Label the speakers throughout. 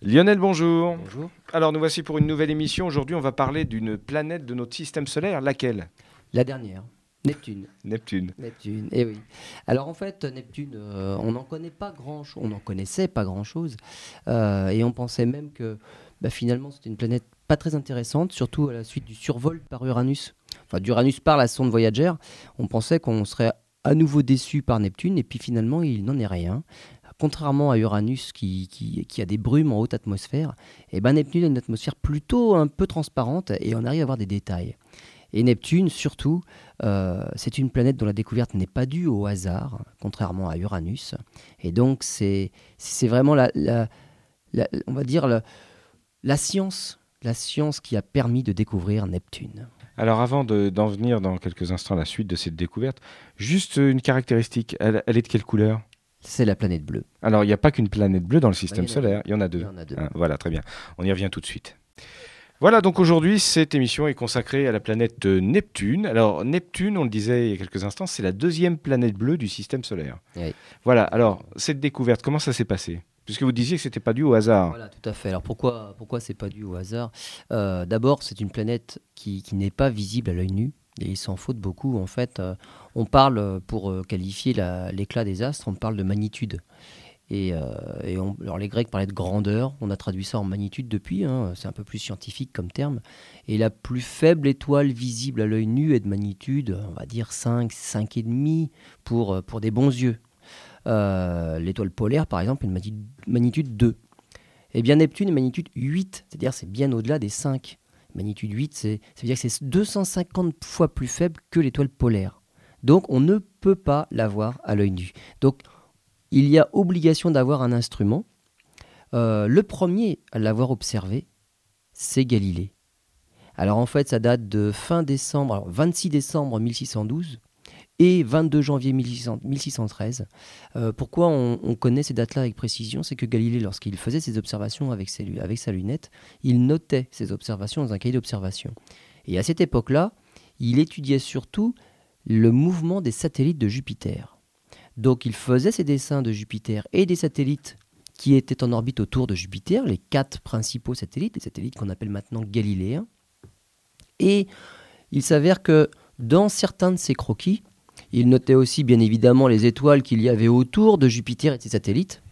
Speaker 1: Lionel, bonjour.
Speaker 2: Bonjour.
Speaker 1: Alors nous voici pour une nouvelle émission. Aujourd'hui, on va parler d'une planète de notre système solaire. Laquelle?
Speaker 2: La dernière, Neptune.
Speaker 1: Neptune.
Speaker 2: Neptune, eh oui. Alors en fait, Neptune, euh, on n'en connaît pas grand-chose, on n'en connaissait pas grand-chose, euh, et on pensait même que bah, finalement c'était une planète pas très intéressante, surtout à la suite du survol par Uranus, enfin d'Uranus par la sonde Voyager. On pensait qu'on serait à nouveau déçu par Neptune, et puis finalement il n'en est rien. Contrairement à Uranus qui, a des brumes en haute atmosphère, et ben Neptune a une atmosphère plutôt un peu transparente et on arrive à voir des détails. Et Neptune, surtout, euh, c'est une planète dont la découverte n'est pas due au hasard, contrairement à Uranus. Et donc, c'est vraiment la, on va dire la, science, la science qui a permis de découvrir Neptune.
Speaker 1: Alors avant de- d'en venir dans quelques instants à la suite de cette découverte, juste une caractéristique. Elle est de quelle couleur?
Speaker 2: C'est la planète bleue.
Speaker 1: Alors il n'y a pas qu'une planète bleue dans le système solaire. Il y en a deux.
Speaker 2: Il y en a deux.
Speaker 1: Hein, voilà, très bien. On y revient tout de suite. Voilà, donc aujourd'hui, cette émission est consacrée à la planète euh, Neptune. Alors, Neptune, on le disait il y a quelques instants, c'est la deuxième planète bleue du système solaire.
Speaker 2: Oui.
Speaker 1: Voilà, alors, cette découverte, comment ça s'est passé? Puisque vous disiez que c'était pas dû au hasard.
Speaker 2: Voilà, tout à fait. Alors pourquoi, pourquoi c'est pas dû au hasard? Euh, D'abord, c'est une planète qui, qui n'est pas visible à l'œil nu. Et il s'en de beaucoup. En fait, euh, on parle, euh, pour euh, qualifier la- l'éclat des astres, on parle de magnitude. Et, et alors les Grecs parlaient de grandeur, on a traduit ça en magnitude depuis, hein, c'est un peu plus scientifique comme terme. Et la plus faible étoile visible à l'œil nu est de magnitude, on va dire 5, 5,5 pour, pour des bons yeux. L'étoile polaire, par exemple, une magnitude, magnitude 2. Eh bien, Neptune est magnitude 8, c'est-à-dire c'est bien au-delà des 5. Magnitude 8, c'est, ça veut dire que c'est 250 fois plus faible que l'étoile polaire. Donc, on ne peut pas la voir à l'œil nu. Donc, il y a obligation d'avoir un instrument. Euh, le premier à l'avoir observé, c'est Galilée. Alors, en fait, ça date de fin décembre, alors 26 décembre 1612 et 22 janvier 1600 1613. Euh, pourquoi on, on connaît ces dates-là avec précision? C'est que Galilée, lorsqu'il faisait ses observations avec, avec sa lunette, il notait ses observations dans un cahier d'observation. Et à cette époque-là, il étudiait surtout le mouvement des satellites de Jupiter. Donc il faisait ses dessins de Jupiter et des satellites qui étaient en orbite autour de Jupiter, les quatre principaux satellites, les satellites qu'on appelle maintenant galiléens. Et il s'avère que dans certains de ces croquis, il notait aussi bien évidemment les étoiles qu'il y avait autour de Jupiter et de ses satellites.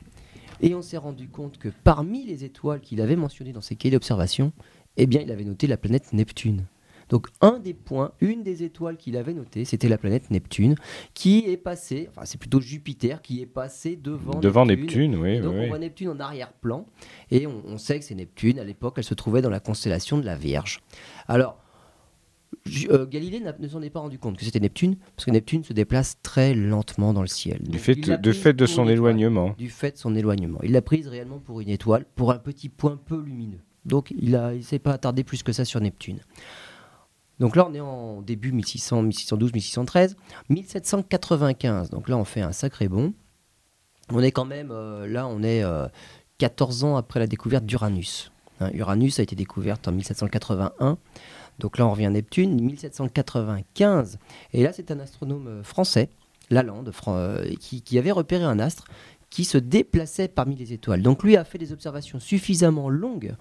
Speaker 2: Et on s'est rendu compte que parmi les étoiles qu'il avait mentionnées dans ses cahiers d'observation, eh bien, il avait noté la planète Neptune. Donc un des points, une des étoiles qu'il avait notées, c'était la planète Neptune, qui est passée, enfin c'est plutôt Jupiter qui est passé devant,
Speaker 1: Devant Neptune, oui.
Speaker 2: Et
Speaker 1: oui,
Speaker 2: donc on
Speaker 1: oui.
Speaker 2: voit Neptune en arrière-plan, et on, on sait que c'est Neptune. À l'époque, elle se trouvait dans la constellation de la Vierge. Alors, euh, Galilée ne s'en est pas rendu compte que c'était Neptune, parce que Neptune se déplace très lentement dans le ciel.
Speaker 1: Du fait, de, fait son
Speaker 2: étoile,
Speaker 1: éloignement.
Speaker 2: Du fait de son éloignement. Il l'a prise réellement pour une étoile, pour un petit point peu lumineux. Donc il ne s'est pas attardé plus que ça sur Neptune. Donc là, on est en début 1600, 1612, 1613. 1795, donc là, on fait un sacré bond. On est quand même, euh, là, on est euh, 14 ans après la découverte d'Uranus. Hein, Uranus a été découverte en 1781. Donc là, on revient à Neptune, 1795. Et là, c'est un astronome euh, français, Lalande, euh, qui, qui avait repéré un astre qui se déplaçait parmi les étoiles. Donc lui a fait des observations suffisamment longues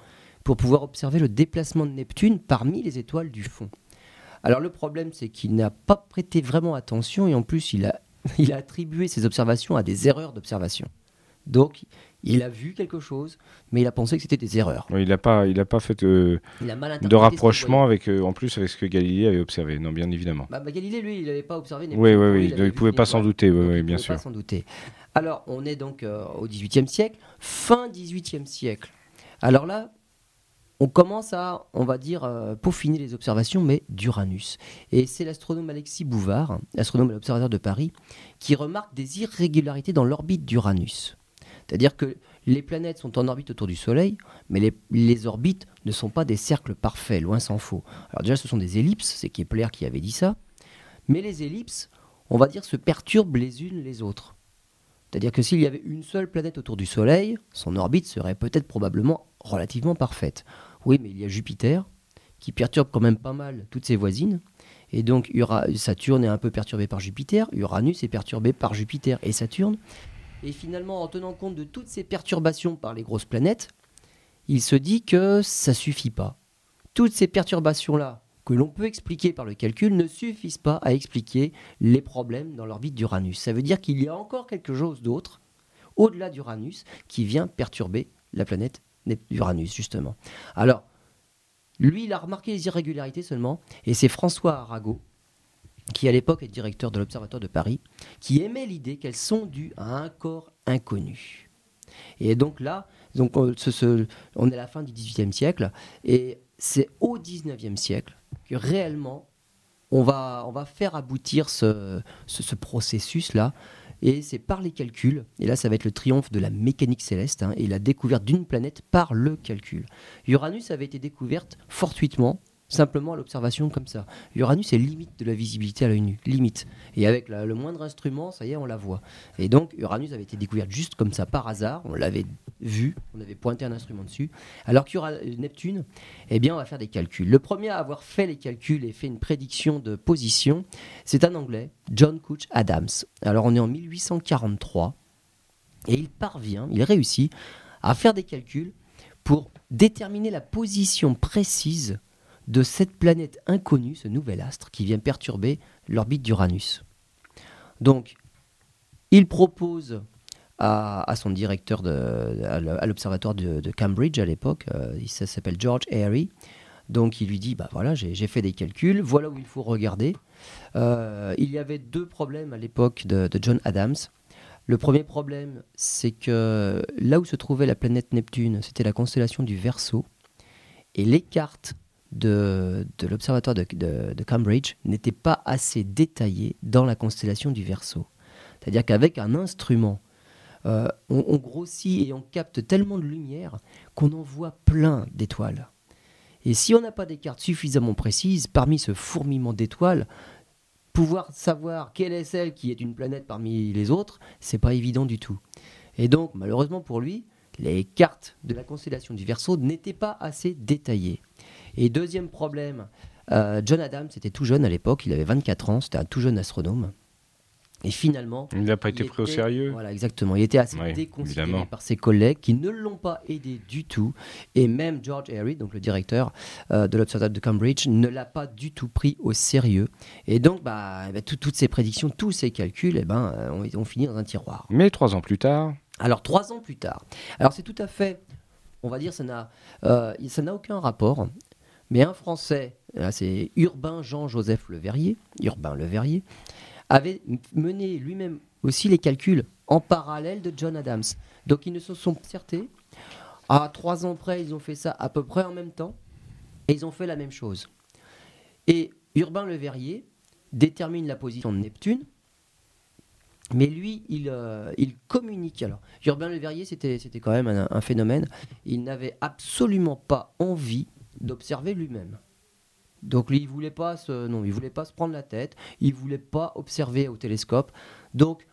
Speaker 2: pour pouvoir observer le déplacement de Neptune parmi les étoiles du fond. Alors le problème, c'est qu'il n'a pas prêté vraiment attention et en plus, il a, il a attribué ses observations à des erreurs d'observation. Donc, il a vu quelque chose, mais il a pensé que c'était des erreurs.
Speaker 1: Oui, il n'a pas, il a pas fait euh,
Speaker 2: Il a mal interprété
Speaker 1: de rapprochement avec, euh, en plus avec ce que Galilée avait observé. Non, bien évidemment.
Speaker 2: Bah, bah, Galilée, lui, il n'avait pas observé.
Speaker 1: Oui, oui, oui. Il ne pouvait pas s'en douter. Oui, oui,
Speaker 2: il
Speaker 1: bien
Speaker 2: pouvait
Speaker 1: sûr.
Speaker 2: pas s'en douter. Alors, on est donc euh, au XVIIIe siècle, fin XVIIIe siècle. Alors là, on commence à, on va dire, euh, peaufiner les observations, mais d'Uranus. Et c'est l'astronome Alexis Bouvard, astronome à l'Observatoire de Paris, qui remarque des irrégularités dans l'orbite d'Uranus. C'est-à-dire que les planètes sont en orbite autour du Soleil, mais les, orbites ne sont pas des cercles parfaits, loin s'en faut. Alors déjà, ce sont des ellipses, c'est Kepler qui avait dit ça, mais les ellipses, on va dire, se perturbent les unes les autres. C'est-à-dire que s'il y avait une seule planète autour du Soleil, son orbite serait peut-être probablement relativement parfaite. Oui, mais il y a Jupiter, qui perturbe quand même pas mal toutes ses voisines. Et donc Saturne est un peu perturbé par Jupiter, Uranus est perturbé par Jupiter et Saturne. Et finalement, en tenant compte de toutes ces perturbations par les grosses planètes, il se dit que ça suffit pas. Toutes ces perturbations-là que l'on peut expliquer par le calcul ne suffisent pas à expliquer les problèmes dans l'orbite d'Uranus. Ça veut dire qu'il y a encore quelque chose d'autre, au-delà d'Uranus, qui vient perturber la planète Uranus, justement. Alors, lui, il a remarqué les irrégularités seulement, et c'est François Arago, qui à l'époque est directeur de l'Observatoire de Paris, qui émet l'idée qu'elles sont dues à un corps inconnu. Et donc là, donc on, on est à la fin du XVIIIe siècle, et c'est au XIXe siècle que réellement on va, on va faire aboutir ce, ce, processus-là. Et c'est par les calculs, et là ça va être le triomphe de la mécanique céleste, hein, et la découverte d'une planète par le calcul. Uranus avait été découverte fortuitement simplement à l'observation comme ça. Uranus est limite de la visibilité à l'œil nu, limite. Et avec le moindre instrument, ça y est, on la voit. Et donc Uranus avait été découverte juste comme ça par hasard, on l'avait vu, on avait pointé un instrument dessus. Alors y aura Neptune, eh bien on va faire des calculs. Le premier à avoir fait les calculs et fait une prédiction de position, c'est un Anglais, John Couch Adams. Alors on est en 1843 et il parvient, il réussit à faire des calculs pour déterminer la position précise de cette planète inconnue, ce nouvel astre qui vient perturber l'orbite d'Uranus. Donc, il propose à, son directeur de, à l'observatoire de, Cambridge à l'époque, euh, il s'appelle George Airy, donc il lui dit, bah voilà, j'ai fait des calculs, voilà où il faut regarder. Euh, il y avait deux problèmes à l'époque de, de, John Adams. Le premier problème, c'est que là où se trouvait la planète Neptune, c'était la constellation du Verseau, et les cartes de, l'observatoire de, Cambridge n'était pas assez détaillé dans la constellation du Verseau. C'est-à-dire qu'avec un instrument, euh, on, grossit et on capte tellement de lumière qu'on en voit plein d'étoiles. Et si on n'a pas des cartes suffisamment précises, parmi ce fourmillement d'étoiles, pouvoir savoir quelle est celle qui est une planète parmi les autres, c'est pas évident du tout. Et donc, malheureusement pour lui, les cartes de la constellation du Verseau n'étaient pas assez détaillées. Et deuxième problème, euh, John Adams était tout jeune à l'époque, il avait 24 ans, c'était un tout jeune astronome. Et finalement.
Speaker 1: Il n'a pas été pris au sérieux.
Speaker 2: Voilà, exactement. Il était assez déconsidéré par ses collègues qui ne l'ont pas aidé du tout. Et même George Airy, donc le directeur euh, de l'Observatoire de Cambridge, ne l'a pas du tout pris au sérieux. Et donc, bah, bah toutes ces prédictions, tous ces calculs, eh ben, euh, ont, ont fini dans un tiroir.
Speaker 1: Mais trois ans plus tard.
Speaker 2: Alors, trois ans plus tard. Alors, c'est tout à fait on va dire, ça n'a, ça n'a aucun rapport. Mais un Français, c'est Urbain Jean-Joseph Le Verrier, Urbain Le Verrier, avait mené lui-même aussi les calculs en parallèle de John Adams. Donc ils ne se sont concertés. À trois ans près, ils ont fait ça à peu près en même temps. Et ils ont fait la même chose. Et Urbain Le Verrier détermine la position de Neptune. Mais lui, il, euh, communique. Alors, Urbain Le Verrier, c'était quand même un phénomène. Il n'avait absolument pas envie d'observer lui-même. Donc il voulait pas se, non, il voulait pas se prendre la tête, il voulait pas observer au télescope. Donc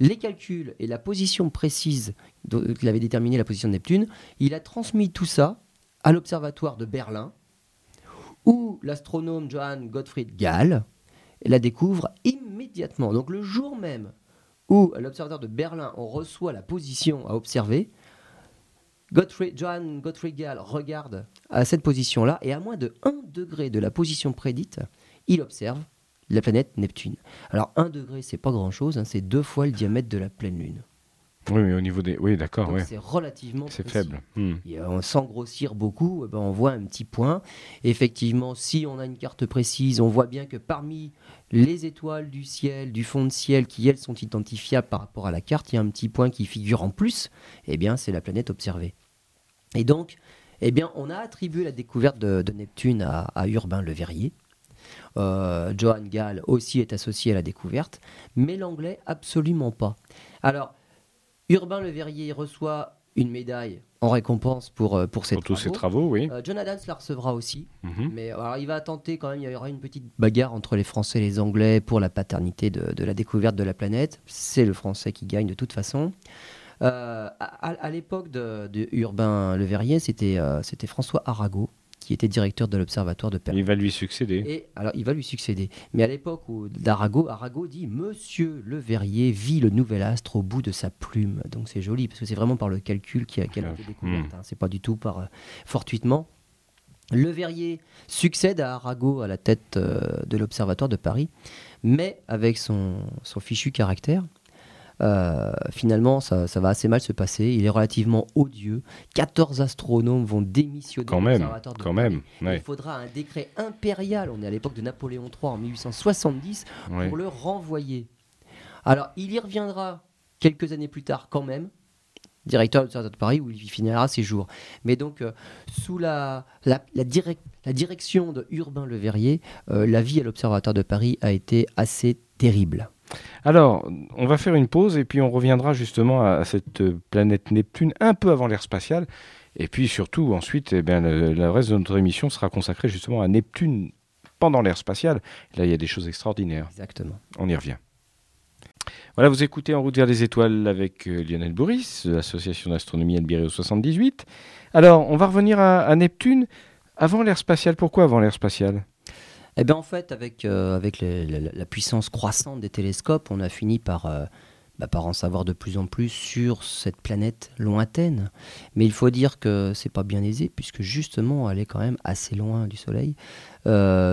Speaker 2: les calculs et la position précise qu'il avait déterminé la position de Neptune, il a transmis tout ça à l'observatoire de Berlin, où l'astronome Johann Gottfried Gall la découvre immédiatement. Donc le jour même où à l'observatoire de Berlin on reçoit la position à observer, Johann John Gottfried Gall regarde à cette position-là et à moins de 1 degré de la position prédite, il observe la planète Neptune. Alors 1 degré, c'est pas grand-chose, hein, c'est deux fois le diamètre de la pleine lune.
Speaker 1: Oui, mais au niveau des. Oui, d'accord.
Speaker 2: C'est relativement.
Speaker 1: C'est faible. Hmm.
Speaker 2: sans grossir beaucoup, eh ben, on voit un petit point. Effectivement, si on a une carte précise, on voit bien que parmi les étoiles du ciel, du fond de ciel, qui elles sont identifiables par rapport à la carte, il y a un petit point qui figure en plus. Eh bien, c'est la planète observée. Et donc, eh bien, on a attribué la découverte de, Neptune à, Urbain Le Verrier. Euh, Johann Gall aussi est associé à la découverte, mais l'anglais absolument pas. Alors, Urbain Le Verrier reçoit une médaille en récompense pour, euh, pour ses
Speaker 1: pour tous ses travaux, oui.
Speaker 2: Euh, John Adams la recevra aussi. Mhm. Mais il va tenter quand même, il y aura une petite bagarre entre les Français et les Anglais pour la paternité de, la découverte de la planète. C'est le Français qui gagne de toute façon. Euh, à, l'époque de, Urbain Le Verrier, c'était François Arago qui était directeur de l'observatoire de Paris.
Speaker 1: Il va lui succéder.
Speaker 2: Et alors, il va lui succéder. Mais à l'époque d'Arago, Arago dit Monsieur Le Verrier vit le nouvel astre au bout de sa plume. Donc c'est joli parce que c'est vraiment par le calcul qu'elle a, été découverte. Hein. C'est pas du tout par euh, fortuitement. Le Verrier succède à Arago à la tête euh, de l'Observatoire de Paris, mais avec son, son fichu caractère. Euh, finalement, ça, va assez mal se passer. Il est relativement odieux. 14 astronomes vont démissionner
Speaker 1: quand même, quand même.
Speaker 2: Il faudra un décret impérial, on est à l'époque de Napoléon III en 1870, pour le renvoyer. Alors, il y reviendra quelques années plus tard quand même, directeur de l'Observatoire de Paris, où il finira ses jours. Mais donc, euh, sous la, la, direction de Urbain Le Verrier, euh, la vie à l'Observatoire de Paris a été assez terrible.
Speaker 1: Alors, on va faire une pause et puis on reviendra justement à cette planète Neptune un peu avant l'ère spatiale. Et puis surtout, ensuite, eh bien, le, reste de notre émission sera consacré justement à Neptune pendant l'ère spatiale. Là, il y a des choses extraordinaires.
Speaker 2: Exactement.
Speaker 1: On y revient. Voilà, vous écoutez En route vers les étoiles avec euh, Lionel Boris, l'association d'astronomie Albireo 78. Alors, on va revenir à, Neptune. Avant l'ère spatiale, pourquoi avant l'ère spatiale?
Speaker 2: Eh bien, en fait, avec, euh, avec la puissance croissante des télescopes, on a fini par, euh, bah, par en savoir de plus en plus sur cette planète lointaine. Mais il faut dire que c'est pas bien aisé, puisque justement, elle est quand même assez loin du Soleil.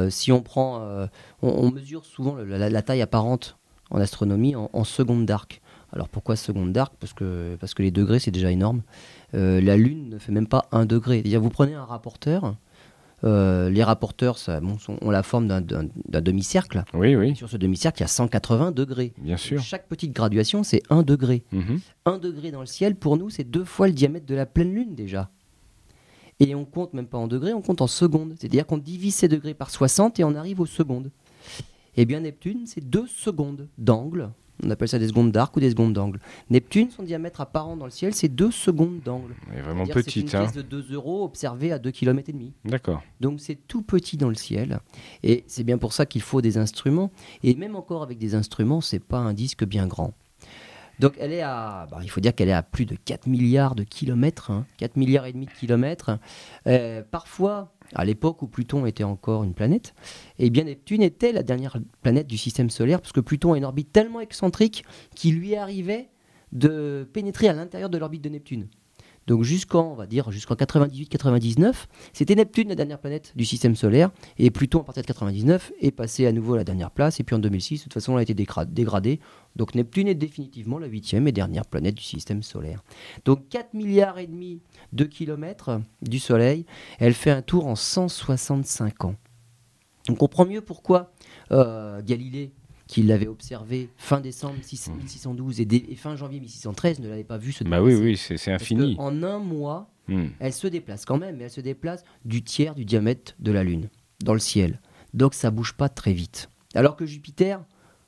Speaker 2: si on prend, on, mesure souvent la taille apparente en astronomie en, seconde d'arc. Alors pourquoi seconde d'arc? Parce que, parce que les degrés c'est déjà énorme. Euh, la Lune ne fait même pas un degré. vous prenez un rapporteur, euh, les rapporteurs ça, ont la forme d'un demi-cercle.
Speaker 1: Oui, oui.
Speaker 2: Sur ce demi-cercle, il y a 180 degrés.
Speaker 1: Bien sûr.
Speaker 2: chaque petite graduation, c'est un degré.
Speaker 1: Mhm.
Speaker 2: Un degré dans le ciel, pour nous, c'est deux fois le diamètre de la pleine Lune déjà. Et on compte même pas en degrés, on compte en secondes. C'est-à-dire qu'on divise ces degrés par 60 et on arrive aux secondes. Eh bien, Neptune, c'est deux secondes d'angle. On appelle ça des secondes d'arc ou des secondes d'angle. Neptune, son diamètre apparent dans le ciel, c'est deux secondes d'angle.
Speaker 1: C'est vraiment petite. C'est une
Speaker 2: pièce de 2 euros observée à 2 km et demi.
Speaker 1: D'accord.
Speaker 2: Donc c'est tout petit dans le ciel. Et c'est bien pour ça qu'il faut des instruments. Et même encore avec des instruments, c'est pas un disque bien grand. Donc elle est à, bah, il faut dire qu'elle est à plus de 4 milliards de kilomètres, 4 hein. milliards et demi de kilomètres. Euh, parfois, à l'époque où Pluton était encore une planète, eh bien Neptune était la dernière planète du système solaire, parce que Pluton a une orbite tellement excentrique qu'il lui arrivait de pénétrer à l'intérieur de l'orbite de Neptune. Donc jusqu'en, va dire, jusqu'en 98-99, c'était Neptune la dernière planète du système solaire, et Pluton à partir de 99 est passé à nouveau à la dernière place, et puis en 2006, de toute façon, elle a été dégradée. Donc Neptune est définitivement la huitième et dernière planète du système solaire. Donc 4 milliards et demi de kilomètres du Soleil, elle fait un tour en 165 ans. On comprend mieux pourquoi euh, Galilée qu'il l'avait observé fin décembre 1612 et, fin janvier 1613 ne l'avait pas vu se
Speaker 1: déplacer. Bah oui, oui, c'est infini.
Speaker 2: En un mois, hmm. elle se déplace quand même, mais elle se déplace du tiers du diamètre de la Lune dans le ciel. Donc ça bouge pas très vite. Alors que Jupiter,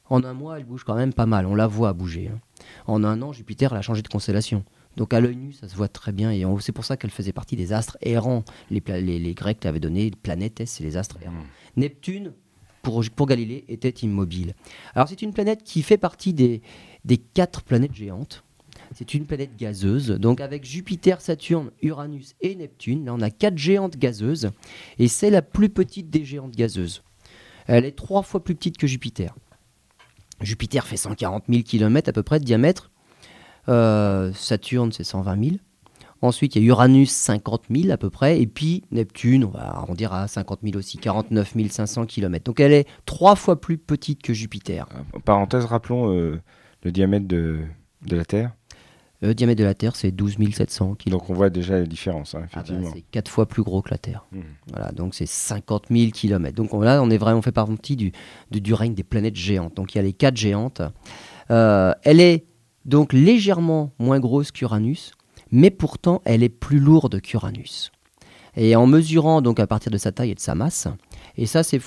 Speaker 2: en un mois, elle bouge quand même pas mal. On la voit bouger. Hein. En un an, Jupiter, elle a changé de constellation. Donc à l'œil nu, ça se voit très bien. Et c'est pour ça qu'elle faisait partie des astres errants. Les, les, Grecs l'avaient donné, planètes, c'est les astres errants. Hmm. Neptune, pour, Galilée était immobile. Alors c'est une planète qui fait partie des, quatre planètes géantes. C'est une planète gazeuse, donc avec Jupiter, Saturne, Uranus et Neptune. Là, on a quatre géantes gazeuses, et c'est la plus petite des géantes gazeuses. Elle est trois fois plus petite que Jupiter. Jupiter fait 140 000 km à peu près de diamètre. Euh, Saturne, c'est 120 000. Ensuite, il y a Uranus, 50 000 à peu près. Et puis Neptune, on va arrondir à 50 000 aussi, 49 500 km. Donc elle est trois fois plus petite que Jupiter.
Speaker 1: Euh, parenthèse, rappelons euh, le diamètre de, de la Terre.
Speaker 2: Le diamètre de la Terre, c'est 12 700 km.
Speaker 1: Donc on voit déjà la différence, hein, ah bah, effectivement.
Speaker 2: c'est quatre fois plus gros que la Terre. Mmh. Voilà, donc c'est 50 000 km. Donc là, on est vraiment fait partie du, du, règne des planètes géantes. Donc il y a les quatre géantes. Euh, elle est donc légèrement moins grosse qu'Uranus mais pourtant elle est plus lourde qu'Uranus. Et en mesurant donc à partir de sa taille et de sa masse, et ça c'est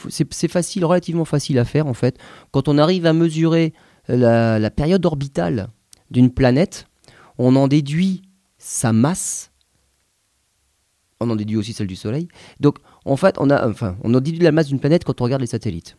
Speaker 2: facile, relativement facile à faire en fait, quand on arrive à mesurer la, période orbitale d'une planète, on en déduit sa masse, on en déduit aussi celle du Soleil. Donc en fait, on a, enfin, on en déduit la masse d'une planète quand on regarde les satellites.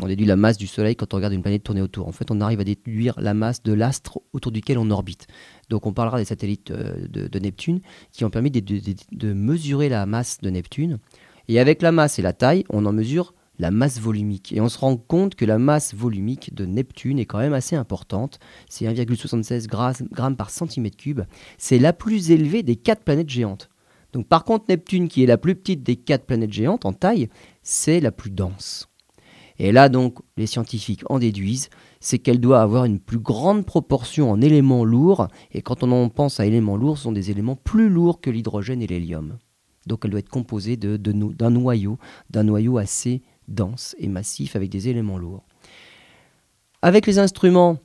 Speaker 2: On déduit la masse du Soleil quand on regarde une planète tourner autour. En fait, on arrive à déduire la masse de l'astre autour duquel on orbite. Donc on parlera des satellites euh, de, Neptune qui ont permis de, mesurer la masse de Neptune. Et avec la masse et la taille, on en mesure la masse volumique. Et on se rend compte que la masse volumique de Neptune est quand même assez importante. C'est 1,76 grammes par centimètre cube. C'est la plus élevée des quatre planètes géantes. Donc par contre, Neptune, qui est la plus petite des quatre planètes géantes en taille, c'est la plus dense. Et là donc, les scientifiques en déduisent, c'est qu'elle doit avoir une plus grande proportion en éléments lourds. Et quand on en pense à éléments lourds, ce sont des éléments plus lourds que l'hydrogène et l'hélium. Donc elle doit être composée d'un noyau, d'un noyau assez dense et massif avec des éléments lourds. Avec les instruments,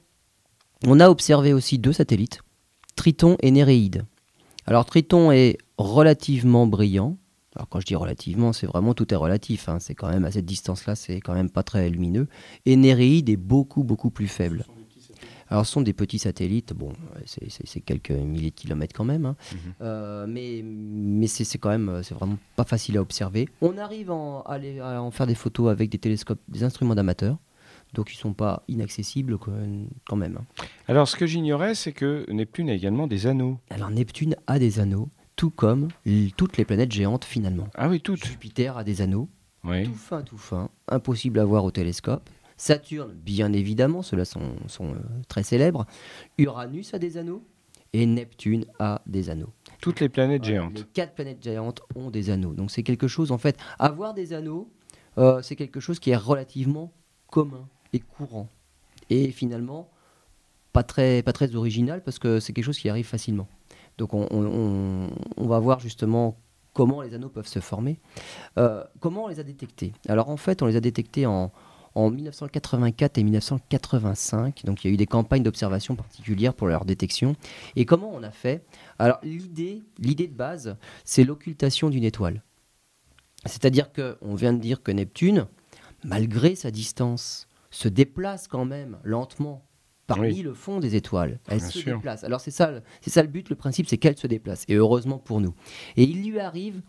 Speaker 2: on a observé aussi deux satellites, Triton et Néréide. Alors Triton est relativement brillant. Alors quand je dis relativement, c'est vraiment tout est relatif. Hein. C'est quand même à cette distance-là, c'est quand même pas très lumineux. Et Néréide est beaucoup beaucoup plus faible. Alors, ce sont des petits satellites, bon, c'est quelques milliers de kilomètres quand même, hein. mhm. euh, mais, mais c'est quand même, c'est vraiment pas facile à observer. On arrive à, en faire des photos avec des télescopes, des instruments d'amateurs, donc ils sont pas inaccessibles quand même. Hein.
Speaker 1: Alors, ce que j'ignorais, c'est que Neptune a également des anneaux.
Speaker 2: Alors, Neptune a des anneaux, tout comme toutes les planètes géantes finalement.
Speaker 1: Ah oui, toutes.
Speaker 2: Jupiter a des anneaux, tout fin, tout fin, impossible à voir au télescope. Saturne, bien évidemment, ceux-là sont, euh, très célèbres. Uranus a des anneaux et Neptune a des anneaux.
Speaker 1: Toutes les planètes géantes.
Speaker 2: Les quatre planètes géantes ont des anneaux. Donc c'est quelque chose, en fait, avoir des anneaux, euh, c'est quelque chose qui est relativement commun et courant. Et finalement, pas très, pas très original parce que c'est quelque chose qui arrive facilement. Donc on, va voir justement comment les anneaux peuvent se former. Euh, comment on les a détectés? Alors en fait, on les a détectés en, en 1984 et 1985. Donc il y a eu des campagnes d'observation particulières pour leur détection. Et comment on a fait? Alors l'idée de base, c'est l'occultation d'une étoile. C'est-à-dire qu'on vient de dire que Neptune, malgré sa distance, se déplace quand même lentement parmi le fond des étoiles. Elle se déplace. Alors c'est ça, c'est ça le but, le principe, c'est qu'elle se déplace. Et heureusement pour nous. Et il lui arrive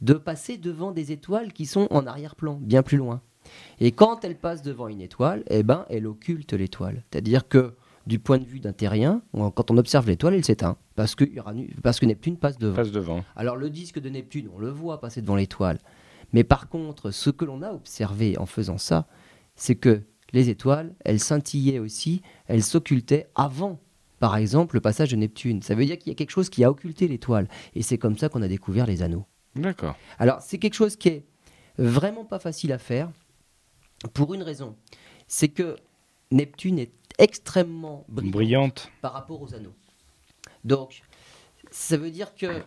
Speaker 2: de passer devant des étoiles qui sont en arrière-plan, bien plus loin. Et quand elle passe devant une étoile, eh ben, elle occulte l'étoile. C'est-à-dire que du point de vue d'un terrien, quand on observe l'étoile, elle s'éteint parce que, parce que Neptune passe devant.
Speaker 1: passe devant.
Speaker 2: Alors le disque de Neptune, on le voit passer devant l'étoile. Mais par contre, ce que l'on a observé en faisant ça, c'est que les étoiles, elles scintillaient aussi, elles s'occultaient avant, par exemple, le passage de Neptune. Ça veut dire qu'il y a quelque chose qui a occulté l'étoile. Et c'est comme ça qu'on a découvert les anneaux.
Speaker 1: D'accord.
Speaker 2: Alors c'est quelque chose qui est vraiment pas facile à faire. Pour une raison, c'est que Neptune est extrêmement brillante, par rapport aux anneaux. Donc, ça veut dire que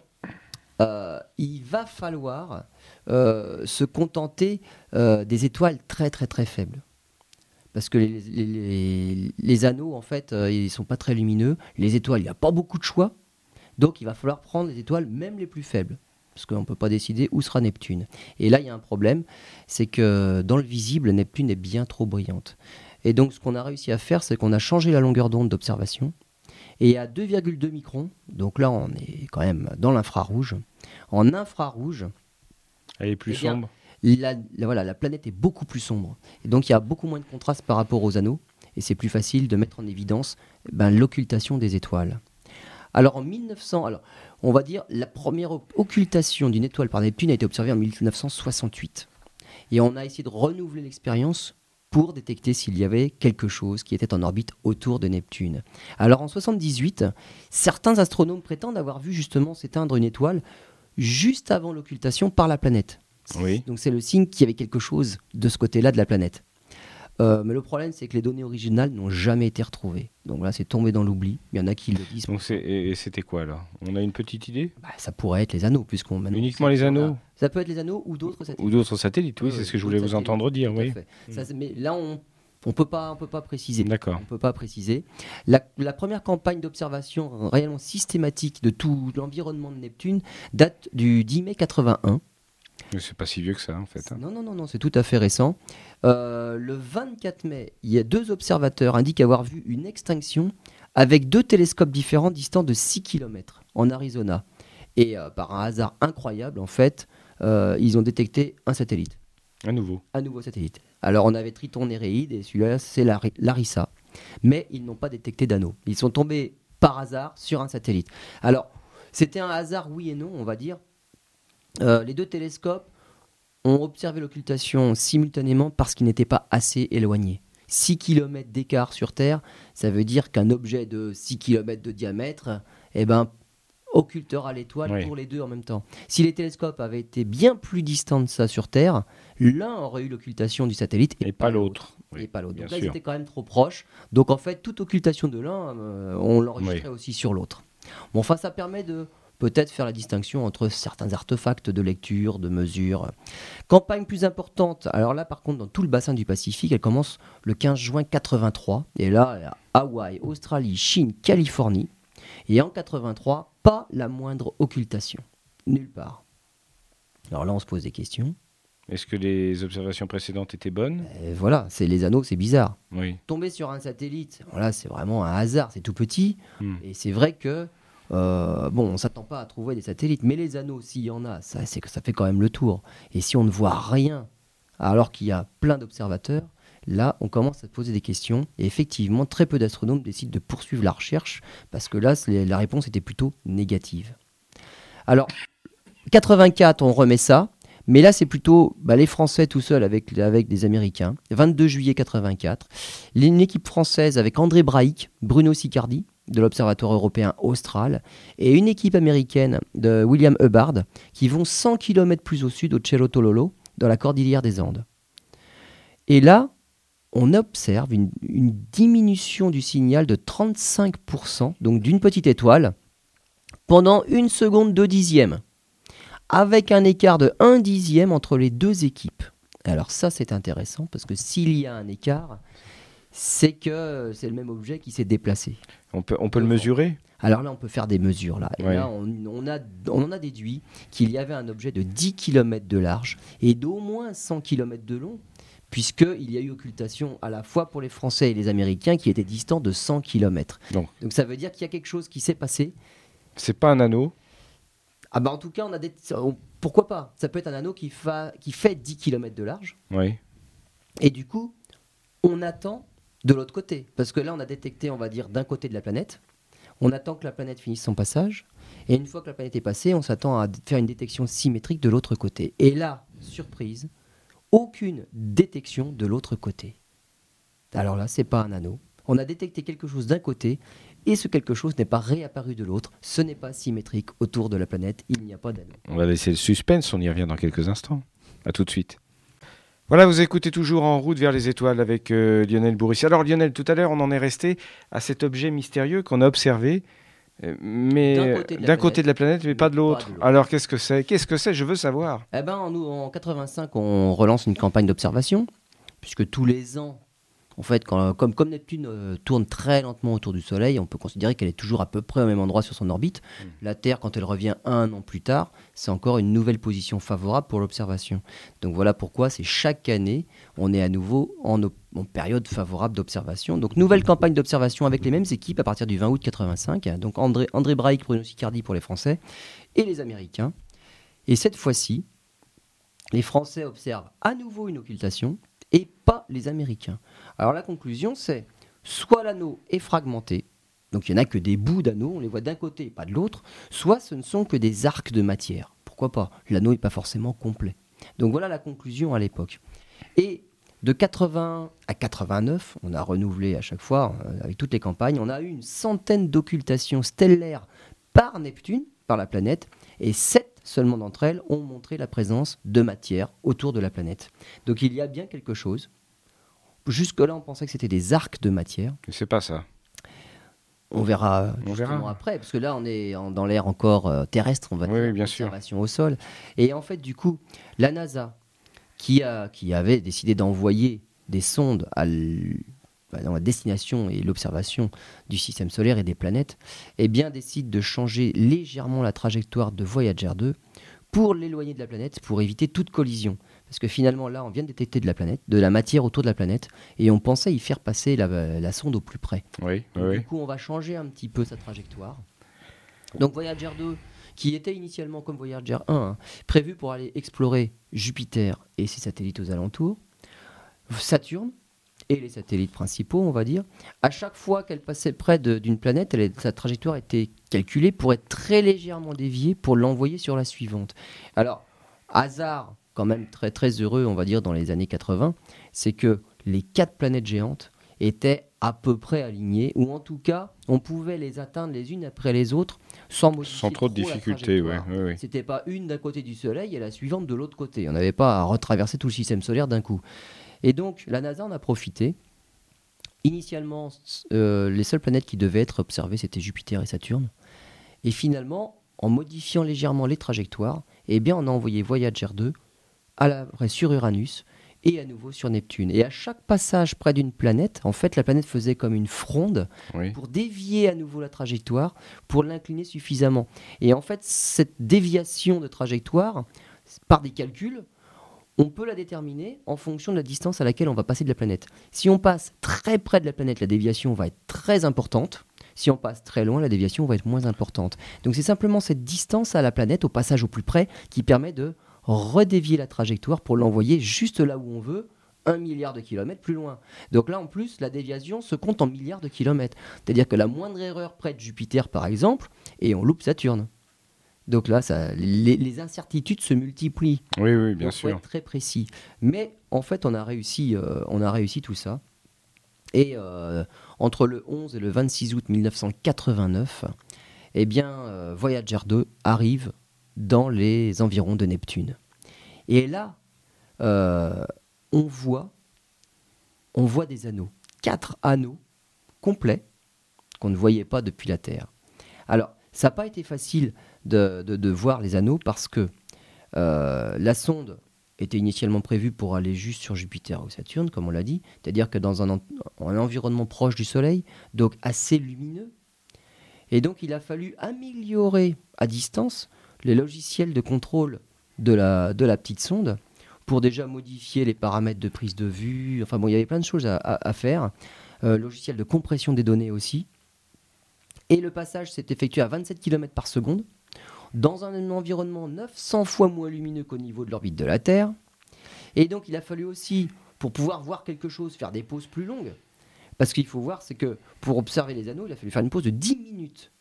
Speaker 2: euh, il va falloir euh, se contenter euh, des étoiles très très très faibles. Parce que les, les anneaux, en fait, ils ne sont pas très lumineux. Les étoiles, il n'y a pas beaucoup de choix. Donc, il va falloir prendre les étoiles, même les plus faibles parce qu'on ne peut pas décider où sera Neptune. Et là, il y a un problème, c'est que dans le visible, Neptune est bien trop brillante. Et donc, ce qu'on a réussi à faire, c'est qu'on a changé la longueur d'onde d'observation. Et à 2,2 microns, donc là, on est quand même dans l'infrarouge. En infrarouge,
Speaker 1: elle est plus eh sombre.
Speaker 2: La, planète est beaucoup plus sombre. Et donc, il y a beaucoup moins de contraste par rapport aux anneaux. Et c'est plus facile de mettre en évidence ben, l'occultation des étoiles. Alors en 1900, alors on va dire la première occultation d'une étoile par Neptune a été observée en 1968. Et on a essayé de renouveler l'expérience pour détecter s'il y avait quelque chose qui était en orbite autour de Neptune. Alors en 78, certains astronomes prétendent avoir vu justement s'éteindre une étoile juste avant l'occultation par la planète.
Speaker 1: Oui.
Speaker 2: Donc c'est le signe qu'il y avait quelque chose de ce côté-là de la planète. Euh, mais le problème, c'est que les données originales n'ont jamais été retrouvées. Donc là, c'est tombé dans l'oubli. Il y en a qui le disent.
Speaker 1: Donc et c'était quoi alors On a une petite idée?
Speaker 2: Bah, Ça pourrait être les anneaux, puisqu'on.
Speaker 1: Uniquement les anneaux?
Speaker 2: Ça peut être les anneaux ou d'autres satellites.
Speaker 1: Ou d'autres satellites, oui, c'est ce que je voulais vous entendre dire, oui.
Speaker 2: mais là, on. On peut pas, on peut pas préciser.
Speaker 1: D'accord.
Speaker 2: On peut pas préciser. La, la première campagne d'observation réellement systématique de tout l'environnement de Neptune date du 10 mai 81.
Speaker 1: Mais c'est pas si vieux que ça, en fait.
Speaker 2: Hein. Non, non, non, non, c'est tout à fait récent. Euh, le 24 mai, il y a deux observateurs indiquent avoir vu une extinction avec deux télescopes différents distants de 6 km en Arizona. Et euh, par un hasard incroyable, en fait, euh, ils ont détecté un satellite.
Speaker 1: Un nouveau.
Speaker 2: Un nouveau satellite. Alors on avait Triton Néréide et celui-là c'est Larissa. Mais ils n'ont pas détecté d'anneau. Ils sont tombés par hasard sur un satellite. Alors c'était un hasard oui et non, on va dire. Les deux télescopes ont observé l'occultation simultanément parce qu'ils n'étaient pas assez éloignés. 6 km d'écart sur Terre, ça veut dire qu'un objet de 6 km de diamètre, eh ben, occultera l'étoile
Speaker 1: Oui.
Speaker 2: pour les deux en même temps. Si les télescopes avaient été bien plus distants de ça sur Terre, l'un aurait eu l'occultation du satellite et,
Speaker 1: Et pas l'autre.
Speaker 2: Et pas l'autre. Donc là, ils étaient quand même trop proches. Donc en fait, toute occultation de l'un, euh, on l'enregistrait aussi sur l'autre. Bon, enfin, ça permet de peut-être faire la distinction entre certains artefacts de lecture, de mesure. Campagne plus importante, alors là par contre dans tout le bassin du Pacifique, elle commence le 15 juin 83. Et là, Hawaï, Australie, Chine, Californie. Et en 83, pas la moindre occultation. Nulle part. Alors là, on se pose des questions.
Speaker 1: Est-ce que les observations précédentes étaient bonnes?
Speaker 2: Et voilà, c'est les anneaux, c'est bizarre.
Speaker 1: Oui.
Speaker 2: tomber sur un satellite, voilà, c'est vraiment un hasard, c'est tout petit.
Speaker 1: Hmm.
Speaker 2: Et c'est vrai que, euh, bon, on s'attend pas à trouver des satellites, mais les anneaux, s'il y en a, ça, c'est que ça fait quand même le tour. Et si on ne voit rien, alors qu'il y a plein d'observateurs, là, on commence à se poser des questions. Et effectivement, très peu d'astronomes décident de poursuivre la recherche, parce que là, la réponse était plutôt négative. Alors, 84, on remet ça. Mais là, c'est plutôt bah, les Français tout seuls avec, avec des Américains. 22 juillet 84. Une équipe française avec André Braic, Bruno Sicardi de l'Observatoire européen austral et une équipe américaine de William Hubbard qui vont 100 km plus au sud au Cerro Tololo dans la cordillère des Andes. Et là, on observe une, diminution du signal de 35%, donc d'une petite étoile, pendant une seconde deux dixièmes avec un écart de 1 dixième entre les deux équipes. Alors ça, c'est intéressant, parce que s'il y a un écart, c'est que c'est le même objet qui s'est déplacé.
Speaker 1: On peut, on peut le mesurer?
Speaker 2: Alors là, on peut faire des mesures. Là, Et
Speaker 1: Ouais.
Speaker 2: là on, on a, on en a déduit qu'il y avait un objet de 10 km de large et d'au moins 100 km de long, puisqu'il y a eu occultation à la fois pour les Français et les Américains qui étaient distants de 100 km.
Speaker 1: Donc.
Speaker 2: Donc ça veut dire qu'il y a quelque chose qui s'est passé
Speaker 1: C'est pas un anneau?
Speaker 2: Ah bah en tout cas, on a des... on- pourquoi pas? Ça peut être un anneau qui, fa- qui fait 10 km de large.
Speaker 1: Oui.
Speaker 2: Et du coup, on attend de l'autre côté. Parce que là, on a détecté, on va dire, d'un côté de la planète. On attend que la planète finisse son passage. Et une fois que la planète est passée, on s'attend à faire une détection symétrique de l'autre côté. Et là, surprise, aucune détection de l'autre côté. Alors là, c'est pas un anneau. On a détecté quelque chose d'un côté et ce quelque chose n'est pas réapparu de l'autre. Ce n'est pas symétrique autour de la planète. Il n'y a pas d'anneau.
Speaker 1: On va laisser le suspense, on y revient dans quelques instants. À tout de suite. Voilà, vous écoutez toujours En route vers les étoiles avec euh, Lionel Bourrissi. Alors Lionel, tout à l'heure, on en est resté à cet objet mystérieux qu'on a observé, euh, mais
Speaker 2: D'un côté de la
Speaker 1: côté
Speaker 2: planète,
Speaker 1: de la planète, mais pas de
Speaker 2: pas
Speaker 1: l'autre.
Speaker 2: de l'autre.
Speaker 1: Alors qu'est-ce que c'est? Qu'est-ce que c'est? Je veux savoir.
Speaker 2: Eh ben, en, en 85, on relance une campagne d'observation, puisque tous les ans, en fait, quand- comme, comme Neptune euh, tourne très lentement autour du Soleil, on peut considérer qu'elle est toujours à peu près au même endroit sur son orbite. La Terre, quand elle revient un an plus tard, c'est encore une nouvelle position favorable pour l'observation. Donc voilà pourquoi c'est chaque année, on est à nouveau en, période favorable d'observation. Donc nouvelle campagne d'observation avec les mêmes équipes à partir du 20 août 85. Donc André, André Braic, Bruno Sicardi pour les Français et les Américains. Et cette fois-ci, les Français observent à nouveau une occultation et pas les Américains. Alors la conclusion, c'est soit l'anneau est fragmenté, donc il n'y en a que des bouts d'anneau, on les voit d'un côté et pas de l'autre, soit ce ne sont que des arcs de matière. Pourquoi pas? L'anneau n'est pas forcément complet. Donc voilà la conclusion à l'époque. Et de 80 à 89, on a renouvelé à chaque fois euh, avec toutes les campagnes, on a eu une centaine d'occultations stellaires par Neptune, par la planète, et sept seulement d'entre elles ont montré la présence de matière autour de la planète. Donc il y a bien quelque chose. Jusque-là, on pensait que c'était des arcs de matière.
Speaker 1: Sais pas ça.
Speaker 2: On verra,
Speaker 1: On verra.
Speaker 2: après, parce que là, on est en- dans l'air encore euh, terrestre, on va
Speaker 1: Oui,
Speaker 2: dire,
Speaker 1: oui, bien sûr.
Speaker 2: au sol. Et en fait, du coup, la NASA, qui, a, qui avait décidé d'envoyer des sondes à l- dans la destination et l'observation du système solaire et des planètes, eh bien, décide de changer légèrement la trajectoire de Voyager 2 pour l'éloigner de la planète, pour éviter toute collision. Parce que finalement, là, on vient de détecter de la planète, de la matière autour de la planète, et on pensait y faire passer la, la sonde au plus près.
Speaker 1: Oui, oui,
Speaker 2: Donc,
Speaker 1: oui.
Speaker 2: Du coup, on va changer un petit peu sa trajectoire. Donc Voyager 2, qui était initialement comme Voyager 1, hein, prévu pour aller explorer Jupiter et ses satellites aux alentours, Saturne et les satellites principaux, on va dire. À chaque fois qu'elle passait près d'une planète, elle, sa trajectoire était calculée pour être très légèrement déviée pour l'envoyer sur la suivante. Alors, hasard quand même très très heureux, on va dire, dans les années 80, c'est que les quatre planètes géantes étaient à peu près alignées, ou en tout cas, on pouvait les atteindre les unes après les autres sans
Speaker 1: trop de difficultés, ouais, ouais, ouais.
Speaker 2: C'était pas une d'un côté du Soleil et la suivante de l'autre côté. On n'avait pas à retraverser tout le système solaire d'un coup. Et donc, la NASA en a profité. Initialement, euh, les seules planètes qui devaient être observées, c'était Jupiter et Saturne. Et finalement, en modifiant légèrement les trajectoires, eh bien, on a envoyé Voyager 2 à la, sur Uranus et à nouveau sur Neptune. Et à chaque passage près d'une planète, en fait, la planète faisait comme une fronde
Speaker 1: Oui.
Speaker 2: pour dévier à nouveau la trajectoire, pour l'incliner suffisamment. Et en fait, cette déviation de trajectoire, par des calculs, on peut la déterminer en fonction de la distance à laquelle on va passer de la planète. Si on passe très près de la planète, la déviation va être très importante. Si on passe très loin, la déviation va être moins importante. Donc c'est simplement cette distance à la planète, au passage au plus près, qui permet de redévier la trajectoire pour l'envoyer juste là où on veut, un milliard de kilomètres plus loin. Donc là, en plus, la déviation se compte en milliards de kilomètres. C'est-à-dire que la moindre erreur près de Jupiter, par exemple, et on loupe Saturne. Donc là, ça, les, les incertitudes se multiplient.
Speaker 1: Oui, oui, bien
Speaker 2: Donc, faut
Speaker 1: sûr.
Speaker 2: être très précis. Mais en fait, on a réussi, euh, on a réussi tout ça. Et euh, entre le 11 et le 26 août 1989, eh bien, euh, Voyager 2 arrive dans les environs de Neptune. Et là, on voit, on voit des anneaux, quatre anneaux complets qu'on ne voyait pas depuis la Terre. Alors, ça n'a pas été facile de, voir les anneaux parce que euh, la sonde était initialement prévue pour aller juste sur Jupiter ou Saturne, comme on l'a dit, c'est-à-dire que dans un, en- un environnement proche du Soleil, donc assez lumineux. Et donc il a fallu améliorer à distance les logiciels de contrôle de la, petite sonde pour déjà modifier les paramètres de prise de vue. Enfin bon, il y avait plein de choses à faire. Euh, logiciel de compression des données aussi. Et le passage s'est effectué à 27 km par seconde dans un environnement 900 fois moins lumineux qu'au niveau de l'orbite de la Terre. Et donc il a fallu aussi, pour pouvoir voir quelque chose, faire des pauses plus longues. Parce qu'il faut voir, c'est que pour observer les anneaux, il a fallu faire une pause de 10 minutes.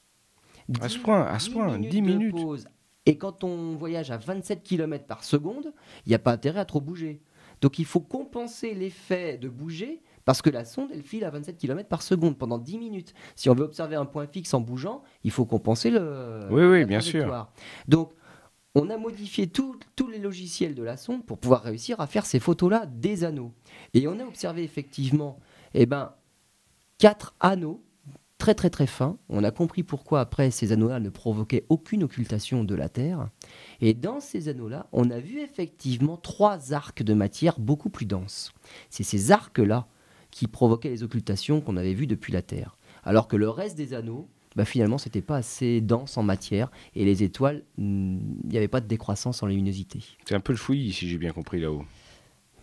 Speaker 1: À ce
Speaker 2: 10
Speaker 1: point, à ce point, 10
Speaker 2: de
Speaker 1: minutes.
Speaker 2: pause. Et quand on voyage à 27 km par seconde, il n'y a pas intérêt à trop bouger. Donc il faut compenser l'effet de bouger parce que la sonde, elle file à 27 km par seconde pendant 10 minutes. Si on veut observer un point fixe en bougeant, il faut compenser le.
Speaker 1: Oui, oui, bien sûr.
Speaker 2: Donc on a modifié tous les logiciels de la sonde pour pouvoir réussir à faire ces photos-là des anneaux. Et on a observé effectivement, eh ben, quatre anneaux très très très fins. On a compris pourquoi après ces anneaux-là ne provoquaient aucune occultation de la Terre. Et dans ces anneaux-là, on a vu effectivement trois arcs de matière beaucoup plus denses. C'est ces arcs-là qui provoquaient les occultations qu'on avait vues depuis la Terre. Alors que le reste des anneaux, bah, finalement, c'était pas assez dense en matière et les étoiles, il n'y avait pas de décroissance en luminosité.
Speaker 1: C'est un peu le fouillis, si j'ai bien compris là-haut.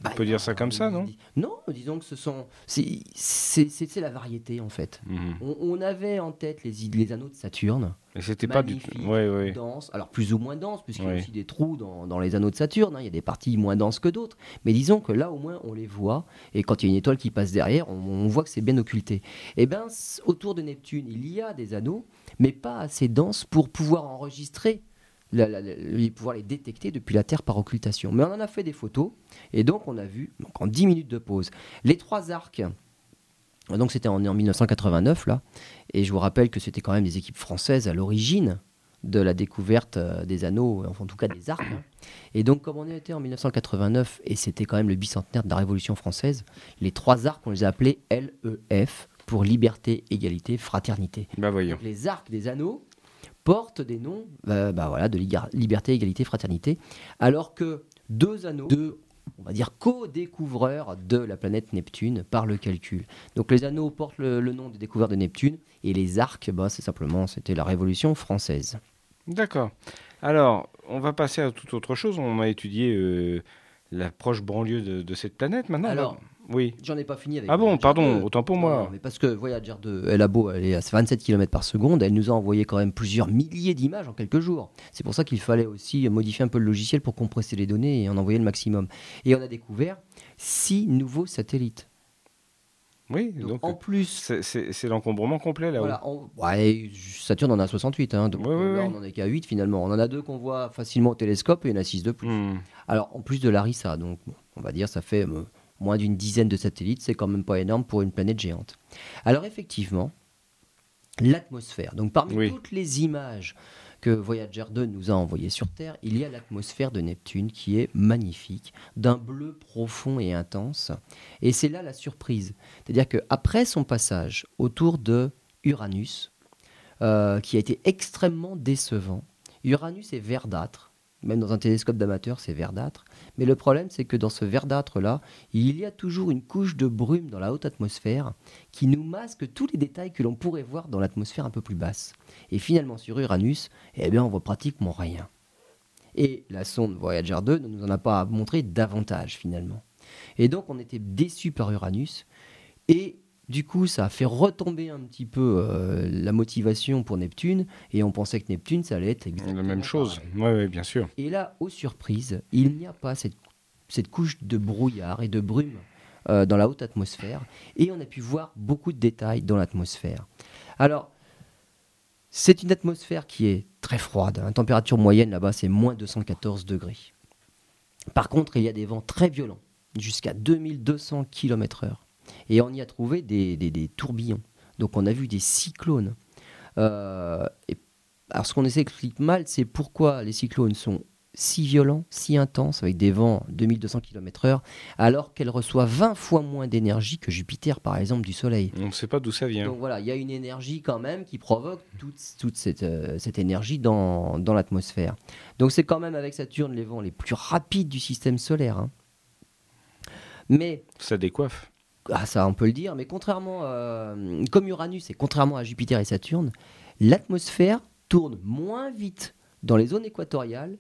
Speaker 2: Bah,
Speaker 1: peut dire ça comme ça, non?
Speaker 2: Non, disons que ce sont. c'est- la variété en fait.
Speaker 1: Mhm.
Speaker 2: On, on avait en tête les, les anneaux de Saturne,
Speaker 1: Et c'était pas du tout. Ouais, ouais.
Speaker 2: denses, alors plus ou moins denses, puisqu'il y a aussi des trous dans, dans les anneaux de Saturne, hein, il y a des parties moins denses que d'autres, mais disons que là au moins on les voit, et quand il y a une étoile qui passe derrière, on, on voit que c'est bien occulté. Et bien autour de Neptune, il y a des anneaux, mais pas assez denses pour pouvoir enregistrer, la- la- la- les- pouvoir les détecter depuis la Terre par occultation. Mais on en a fait des photos, et donc on a vu, donc en 10 minutes de pause, les trois arcs. Donc c'était en, en 1989 là, et je vous rappelle que c'était quand même des équipes françaises à l'origine de la découverte euh, des anneaux, enfin en tout cas des arcs. hein. Et donc comme on était en 1989 et c'était quand même le bicentenaire de la Révolution française, les trois arcs on les a appelés LEF pour liberté, égalité, fraternité.
Speaker 1: Bah voyons.
Speaker 2: Donc, les arcs des anneaux portent des noms euh, bah voilà, de liberté, égalité, fraternité, alors que deux anneaux, deux, on va dire, co-découvreurs de la planète Neptune par le calcul. Donc les anneaux portent le, le nom des découvreurs de Neptune, et les arcs, bah, c'est simplement, c'était la Révolution française.
Speaker 1: D'accord. Alors, on va passer à toute autre chose. On a étudié euh, la proche banlieue de, de cette planète maintenant.
Speaker 2: Alors,
Speaker 1: Oui.
Speaker 2: J'en ai pas fini avec.
Speaker 1: Ah bon,
Speaker 2: Voyager
Speaker 1: pardon,
Speaker 2: 2.
Speaker 1: autant pour moi.
Speaker 2: non, mais parce que Voyager 2, elle a beau aller à 27 km par seconde, elle nous a envoyé quand même plusieurs milliers d'images en quelques jours. C'est pour ça qu'il fallait aussi modifier un peu le logiciel pour compresser les données et en envoyer le maximum. Et on a découvert six nouveaux satellites.
Speaker 1: Oui,
Speaker 2: Donc,
Speaker 1: donc
Speaker 2: en plus,
Speaker 1: c'est- l'encombrement complet là-haut.
Speaker 2: voilà, on- ouais, Saturne en a 68, hein, donc
Speaker 1: Ouais, ouais,
Speaker 2: là on en est qu'à 8 finalement. On en a deux qu'on voit facilement au télescope et il y en a 6 de plus.
Speaker 1: Hmm.
Speaker 2: Alors en plus de Larissa, donc on va dire ça fait euh, moins d'une dizaine de satellites, c'est quand même pas énorme pour une planète géante. Alors effectivement, l'atmosphère. Donc parmi
Speaker 1: Oui.
Speaker 2: toutes les images que Voyager 2 nous a envoyées sur Terre, il y a l'atmosphère de Neptune qui est magnifique, d'un bleu profond et intense. Et c'est là la surprise. C'est-à-dire qu'après son passage autour de Uranus, euh, qui a été extrêmement décevant, Uranus est verdâtre. Même dans un télescope d'amateur, c'est verdâtre. Mais le problème, c'est que dans ce verdâtre-là, il y a toujours une couche de brume dans la haute atmosphère qui nous masque tous les détails que l'on pourrait voir dans l'atmosphère un peu plus basse. Et finalement, sur Uranus, eh bien, on voit pratiquement rien. Et la sonde Voyager 2 ne nous en a pas montré davantage, finalement. Et donc, on était déçus par Uranus. Et du coup, ça a fait retomber un petit peu euh, la motivation pour Neptune. Et on pensait que Neptune, ça allait être
Speaker 1: La
Speaker 2: exactement
Speaker 1: même chose. Oui, ouais, bien sûr.
Speaker 2: Et là, aux surprises, il n'y a pas cette, cette couche de brouillard et de brume euh, dans la haute atmosphère. Et on a pu voir beaucoup de détails dans l'atmosphère. Alors, c'est une atmosphère qui est très froide. La température moyenne là-bas, c'est moins 214 degrés. Par contre, il y a des vents très violents, jusqu'à 2200 km/h. Et on y a trouvé des, des- des tourbillons. Donc on a vu des cyclones. Euh, et alors ce qu'on explique mal, c'est pourquoi les cyclones sont si violents, si intenses, avec des vents 2200 km/h, alors qu'elles reçoivent 20 fois moins d'énergie que Jupiter, par exemple, du Soleil.
Speaker 1: On ne sait pas d'où ça vient.
Speaker 2: Donc voilà, il y a une énergie quand même qui provoque toute, toute cette, euh, cette énergie dans, dans l'atmosphère. Donc c'est quand même avec Saturne les vents les plus rapides du système solaire. hein. Mais
Speaker 1: Ça décoiffe.
Speaker 2: Ah, ça, on peut le dire, mais contrairement, euh, comme Uranus et contrairement à Jupiter et Saturne, l'atmosphère tourne moins vite dans les zones équatoriales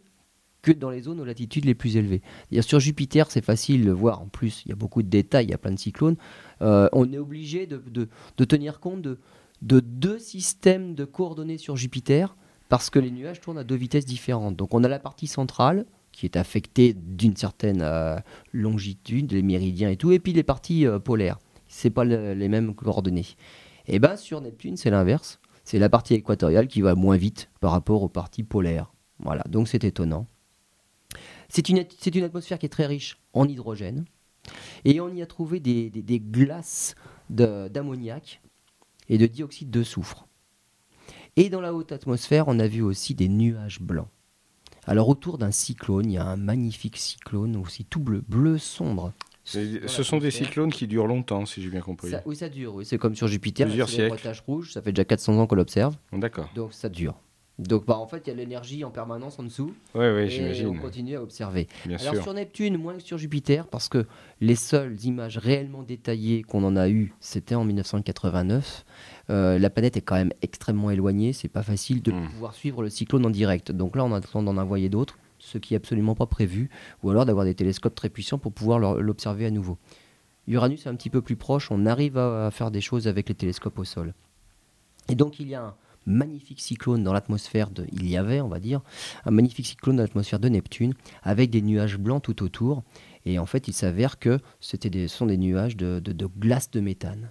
Speaker 2: que dans les zones aux latitudes les plus élevées. Sur Jupiter, c'est facile de voir. En plus, il y a beaucoup de détails, il y a plein de cyclones. Euh, on est obligé de, tenir compte de deux systèmes de coordonnées sur Jupiter parce que les nuages tournent à deux vitesses différentes. Donc, on a la partie centrale qui est affectée d'une certaine euh, longitude, les méridiens et tout, et puis les parties euh, polaires. C'est pas le- les mêmes coordonnées. Et ben sur Neptune, c'est l'inverse. C'est la partie équatoriale qui va moins vite par rapport aux parties polaires. Voilà, donc c'est étonnant. C'est une, atmosphère qui est très riche en hydrogène. Et on y a trouvé des, glaces d'ammoniac et de dioxyde de soufre. Et dans la haute atmosphère, on a vu aussi des nuages blancs. Alors autour d'un cyclone, il y a un magnifique cyclone aussi tout bleu, bleu sombre.
Speaker 1: Ce sont des cyclones qui durent longtemps, si j'ai bien compris.
Speaker 2: Ça- oui, ça dure. Oui. C'est comme sur Jupiter,
Speaker 1: Plusieurs siècles.
Speaker 2: taches rouges. Ça fait déjà 400 ans qu'on l'observe.
Speaker 1: D'accord.
Speaker 2: Donc ça dure. Donc bah, en fait, il y a de l'énergie en permanence en dessous.
Speaker 1: Oui, oui,
Speaker 2: et on
Speaker 1: j'imagine.
Speaker 2: continue à observer.
Speaker 1: Bien
Speaker 2: Alors
Speaker 1: sûr.
Speaker 2: sur Neptune, moins que sur Jupiter, parce que les seules images réellement détaillées qu'on en a eues, c'était en 1989. Euh, la planète est quand même extrêmement éloignée. C'est pas facile de
Speaker 1: Mm.
Speaker 2: pouvoir suivre le cyclone en direct. Donc là, on attend d'en envoyer d'autres, ce qui est absolument pas prévu, ou alors d'avoir des télescopes très puissants pour pouvoir l'observer à nouveau. Uranus est un petit peu plus proche. On arrive à, à faire des choses avec les télescopes au sol. Et donc il y a un magnifique cyclone dans l'atmosphère de, il y avait, on va dire, un magnifique cyclone dans l'atmosphère de Neptune, avec des nuages blancs tout autour. Et en fait, il s'avère que c'était des, sont des nuages de, de- de glace de méthane.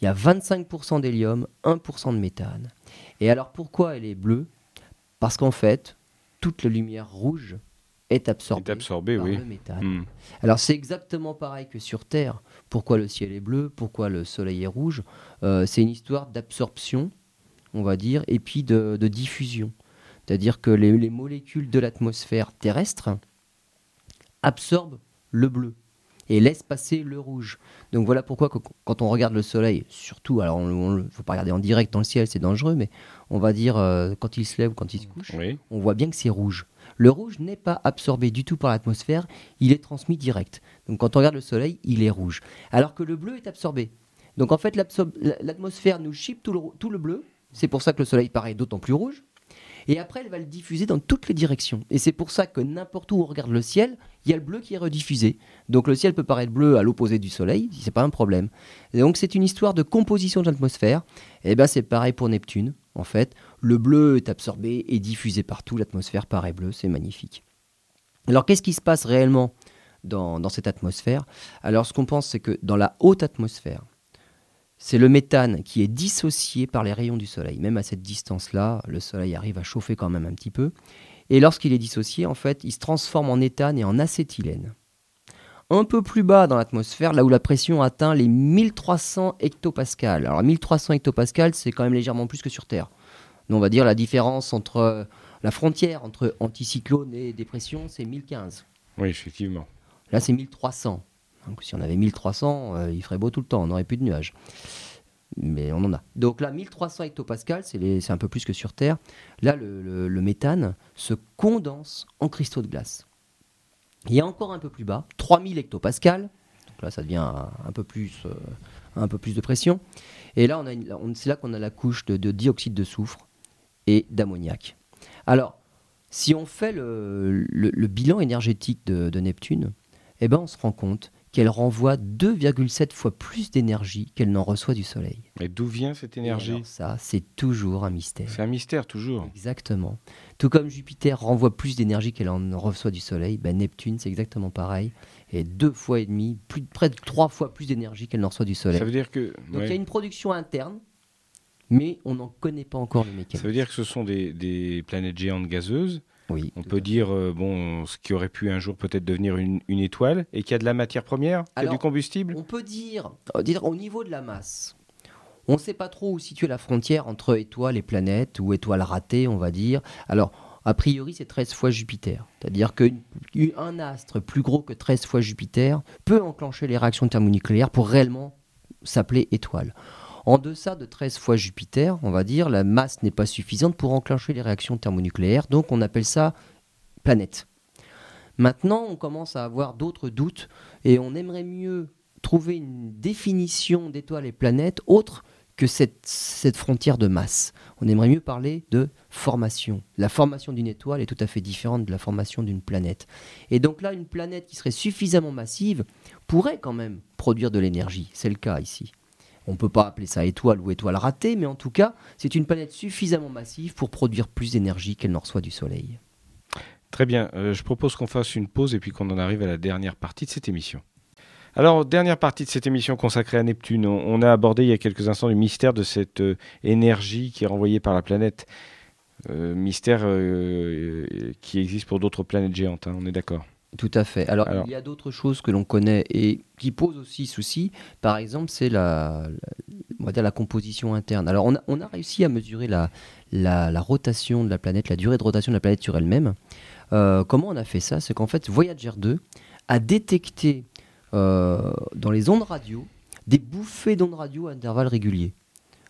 Speaker 2: Il y a 25% d'hélium, 1% de méthane. Et alors pourquoi elle est bleue? Parce qu'en fait, toute la lumière rouge est absorbée,
Speaker 1: Est
Speaker 2: par
Speaker 1: oui.
Speaker 2: le méthane.
Speaker 1: Hmm.
Speaker 2: Alors c'est exactement pareil que sur Terre. Pourquoi le ciel est bleu? Pourquoi le soleil est rouge? Euh, C'est une histoire d'absorption, on va dire, et puis de, de diffusion. C'est-à-dire que les, les molécules de l'atmosphère terrestre absorbent le bleu et laissent passer le rouge. Donc voilà pourquoi quand on regarde le soleil, surtout, alors il ne faut pas regarder en direct dans le ciel, c'est dangereux, mais on va dire euh, quand il se lève ou quand il se couche,
Speaker 1: Oui.
Speaker 2: on voit bien que c'est rouge. Le rouge n'est pas absorbé du tout par l'atmosphère, il est transmis direct. Donc quand on regarde le soleil, il est rouge. Alors que le bleu est absorbé. Donc en fait, l'atmosphère nous chipe tout le, tout le bleu, c'est pour ça que le soleil paraît d'autant plus rouge. Et après, elle va le diffuser dans toutes les directions. Et c'est pour ça que n'importe où on regarde le ciel, il y a le bleu qui est rediffusé. Donc le ciel peut paraître bleu à l'opposé du soleil, c'est pas un problème. Donc c'est une histoire de composition de l'atmosphère. Et ben c'est pareil pour Neptune. En fait, le bleu est absorbé et diffusé partout. L'atmosphère paraît bleue, c'est magnifique. Alors qu'est-ce qui se passe réellement dans cette atmosphère? Alors ce qu'on pense, c'est que dans la haute atmosphère, c'est le méthane qui est dissocié par les rayons du Soleil. Même à cette distance-là, le Soleil arrive à chauffer quand même un petit peu. Et lorsqu'il est dissocié, en fait, il se transforme en éthane et en acétylène. Un peu plus bas dans l'atmosphère, là où la pression atteint les 1300 hectopascales. Alors 1300 hectopascales, c'est quand même légèrement plus que sur Terre. on va dire la différence entre la frontière entre anticyclone et dépression, c'est 1015.
Speaker 1: Oui, effectivement.
Speaker 2: Là, c'est 1300. Donc si on avait 1300, euh, il ferait beau tout le temps, on n'aurait plus de nuages. Mais on en a. Donc là, 1300 hectopascals, c'est un peu plus que sur Terre. Là, le, méthane se condense en cristaux de glace. Il y a encore un peu plus bas, 3000 hectopascals. Donc là, ça devient un, peu, plus, euh, un peu plus de pression. Et là, c'est là qu'on a la couche de, dioxyde de soufre et d'ammoniac. Alors, si on fait le, bilan énergétique de, de Neptune, eh ben, on se rend compte qu'elle renvoie 2,7 fois plus d'énergie qu'elle n'en reçoit du Soleil.
Speaker 1: Mais d'où vient cette énergie
Speaker 2: Ça, c'est toujours un mystère.
Speaker 1: C'est un mystère, toujours.
Speaker 2: Exactement. Tout comme Jupiter renvoie plus d'énergie qu'elle en reçoit du Soleil, ben Neptune, c'est exactement pareil. Et deux fois et demi, plus, près de trois fois plus d'énergie qu'elle n'en reçoit du Soleil.
Speaker 1: Ça veut dire que...
Speaker 2: Donc il y a une production interne, mais on n'en connaît pas encore le mécanisme.
Speaker 1: Ça veut dire que ce sont des, des planètes géantes gazeuses
Speaker 2: oui,
Speaker 1: on peut dire euh, bon, ce qui aurait pu un jour peut-être devenir une, étoile et qu'il y a de la matière première, qu'il y a du combustible?
Speaker 2: On peut dire, euh, dire au niveau de la masse. On ne sait pas trop où situer la frontière entre étoiles et planètes, ou étoiles ratées, on va dire. Alors, a priori, c'est 13 fois Jupiter. C'est-à-dire qu'un astre plus gros que 13 fois Jupiter peut enclencher les réactions thermonucléaires pour réellement s'appeler étoile. En deçà de 13 fois Jupiter, on va dire, la masse n'est pas suffisante pour enclencher les réactions thermonucléaires, donc on appelle ça planète. Maintenant, on commence à avoir d'autres doutes et on aimerait mieux trouver une définition d'étoiles et planètes autre que cette, cette, frontière de masse. On aimerait mieux parler de formation. La formation d'une étoile est tout à fait différente de la formation d'une planète. Et donc là, une planète qui serait suffisamment massive pourrait quand même produire de l'énergie. C'est le cas ici. On ne peut pas appeler ça étoile ou étoile ratée, mais en tout cas, c'est une planète suffisamment massive pour produire plus d'énergie qu'elle n'en reçoit du Soleil.
Speaker 1: Très bien, euh, je propose qu'on fasse une pause et puis qu'on en arrive à la dernière partie de cette émission. Alors, dernière partie de cette émission consacrée à Neptune, on, a abordé il y a quelques instants le mystère de cette euh, énergie qui est renvoyée par la planète. Euh, mystère qui existe pour d'autres planètes géantes, hein, on est d'accord.
Speaker 2: Tout à fait. Alors, il y a d'autres choses que l'on connaît et qui posent aussi souci. Par exemple, c'est la, on va dire la composition interne. Alors, on a, on a réussi à mesurer la, la, rotation de la planète, la durée de rotation de la planète sur elle-même. Euh, comment on a fait ça? C'est qu'en fait, Voyager 2 a détecté euh, dans les ondes radio des bouffées d'ondes radio à intervalles réguliers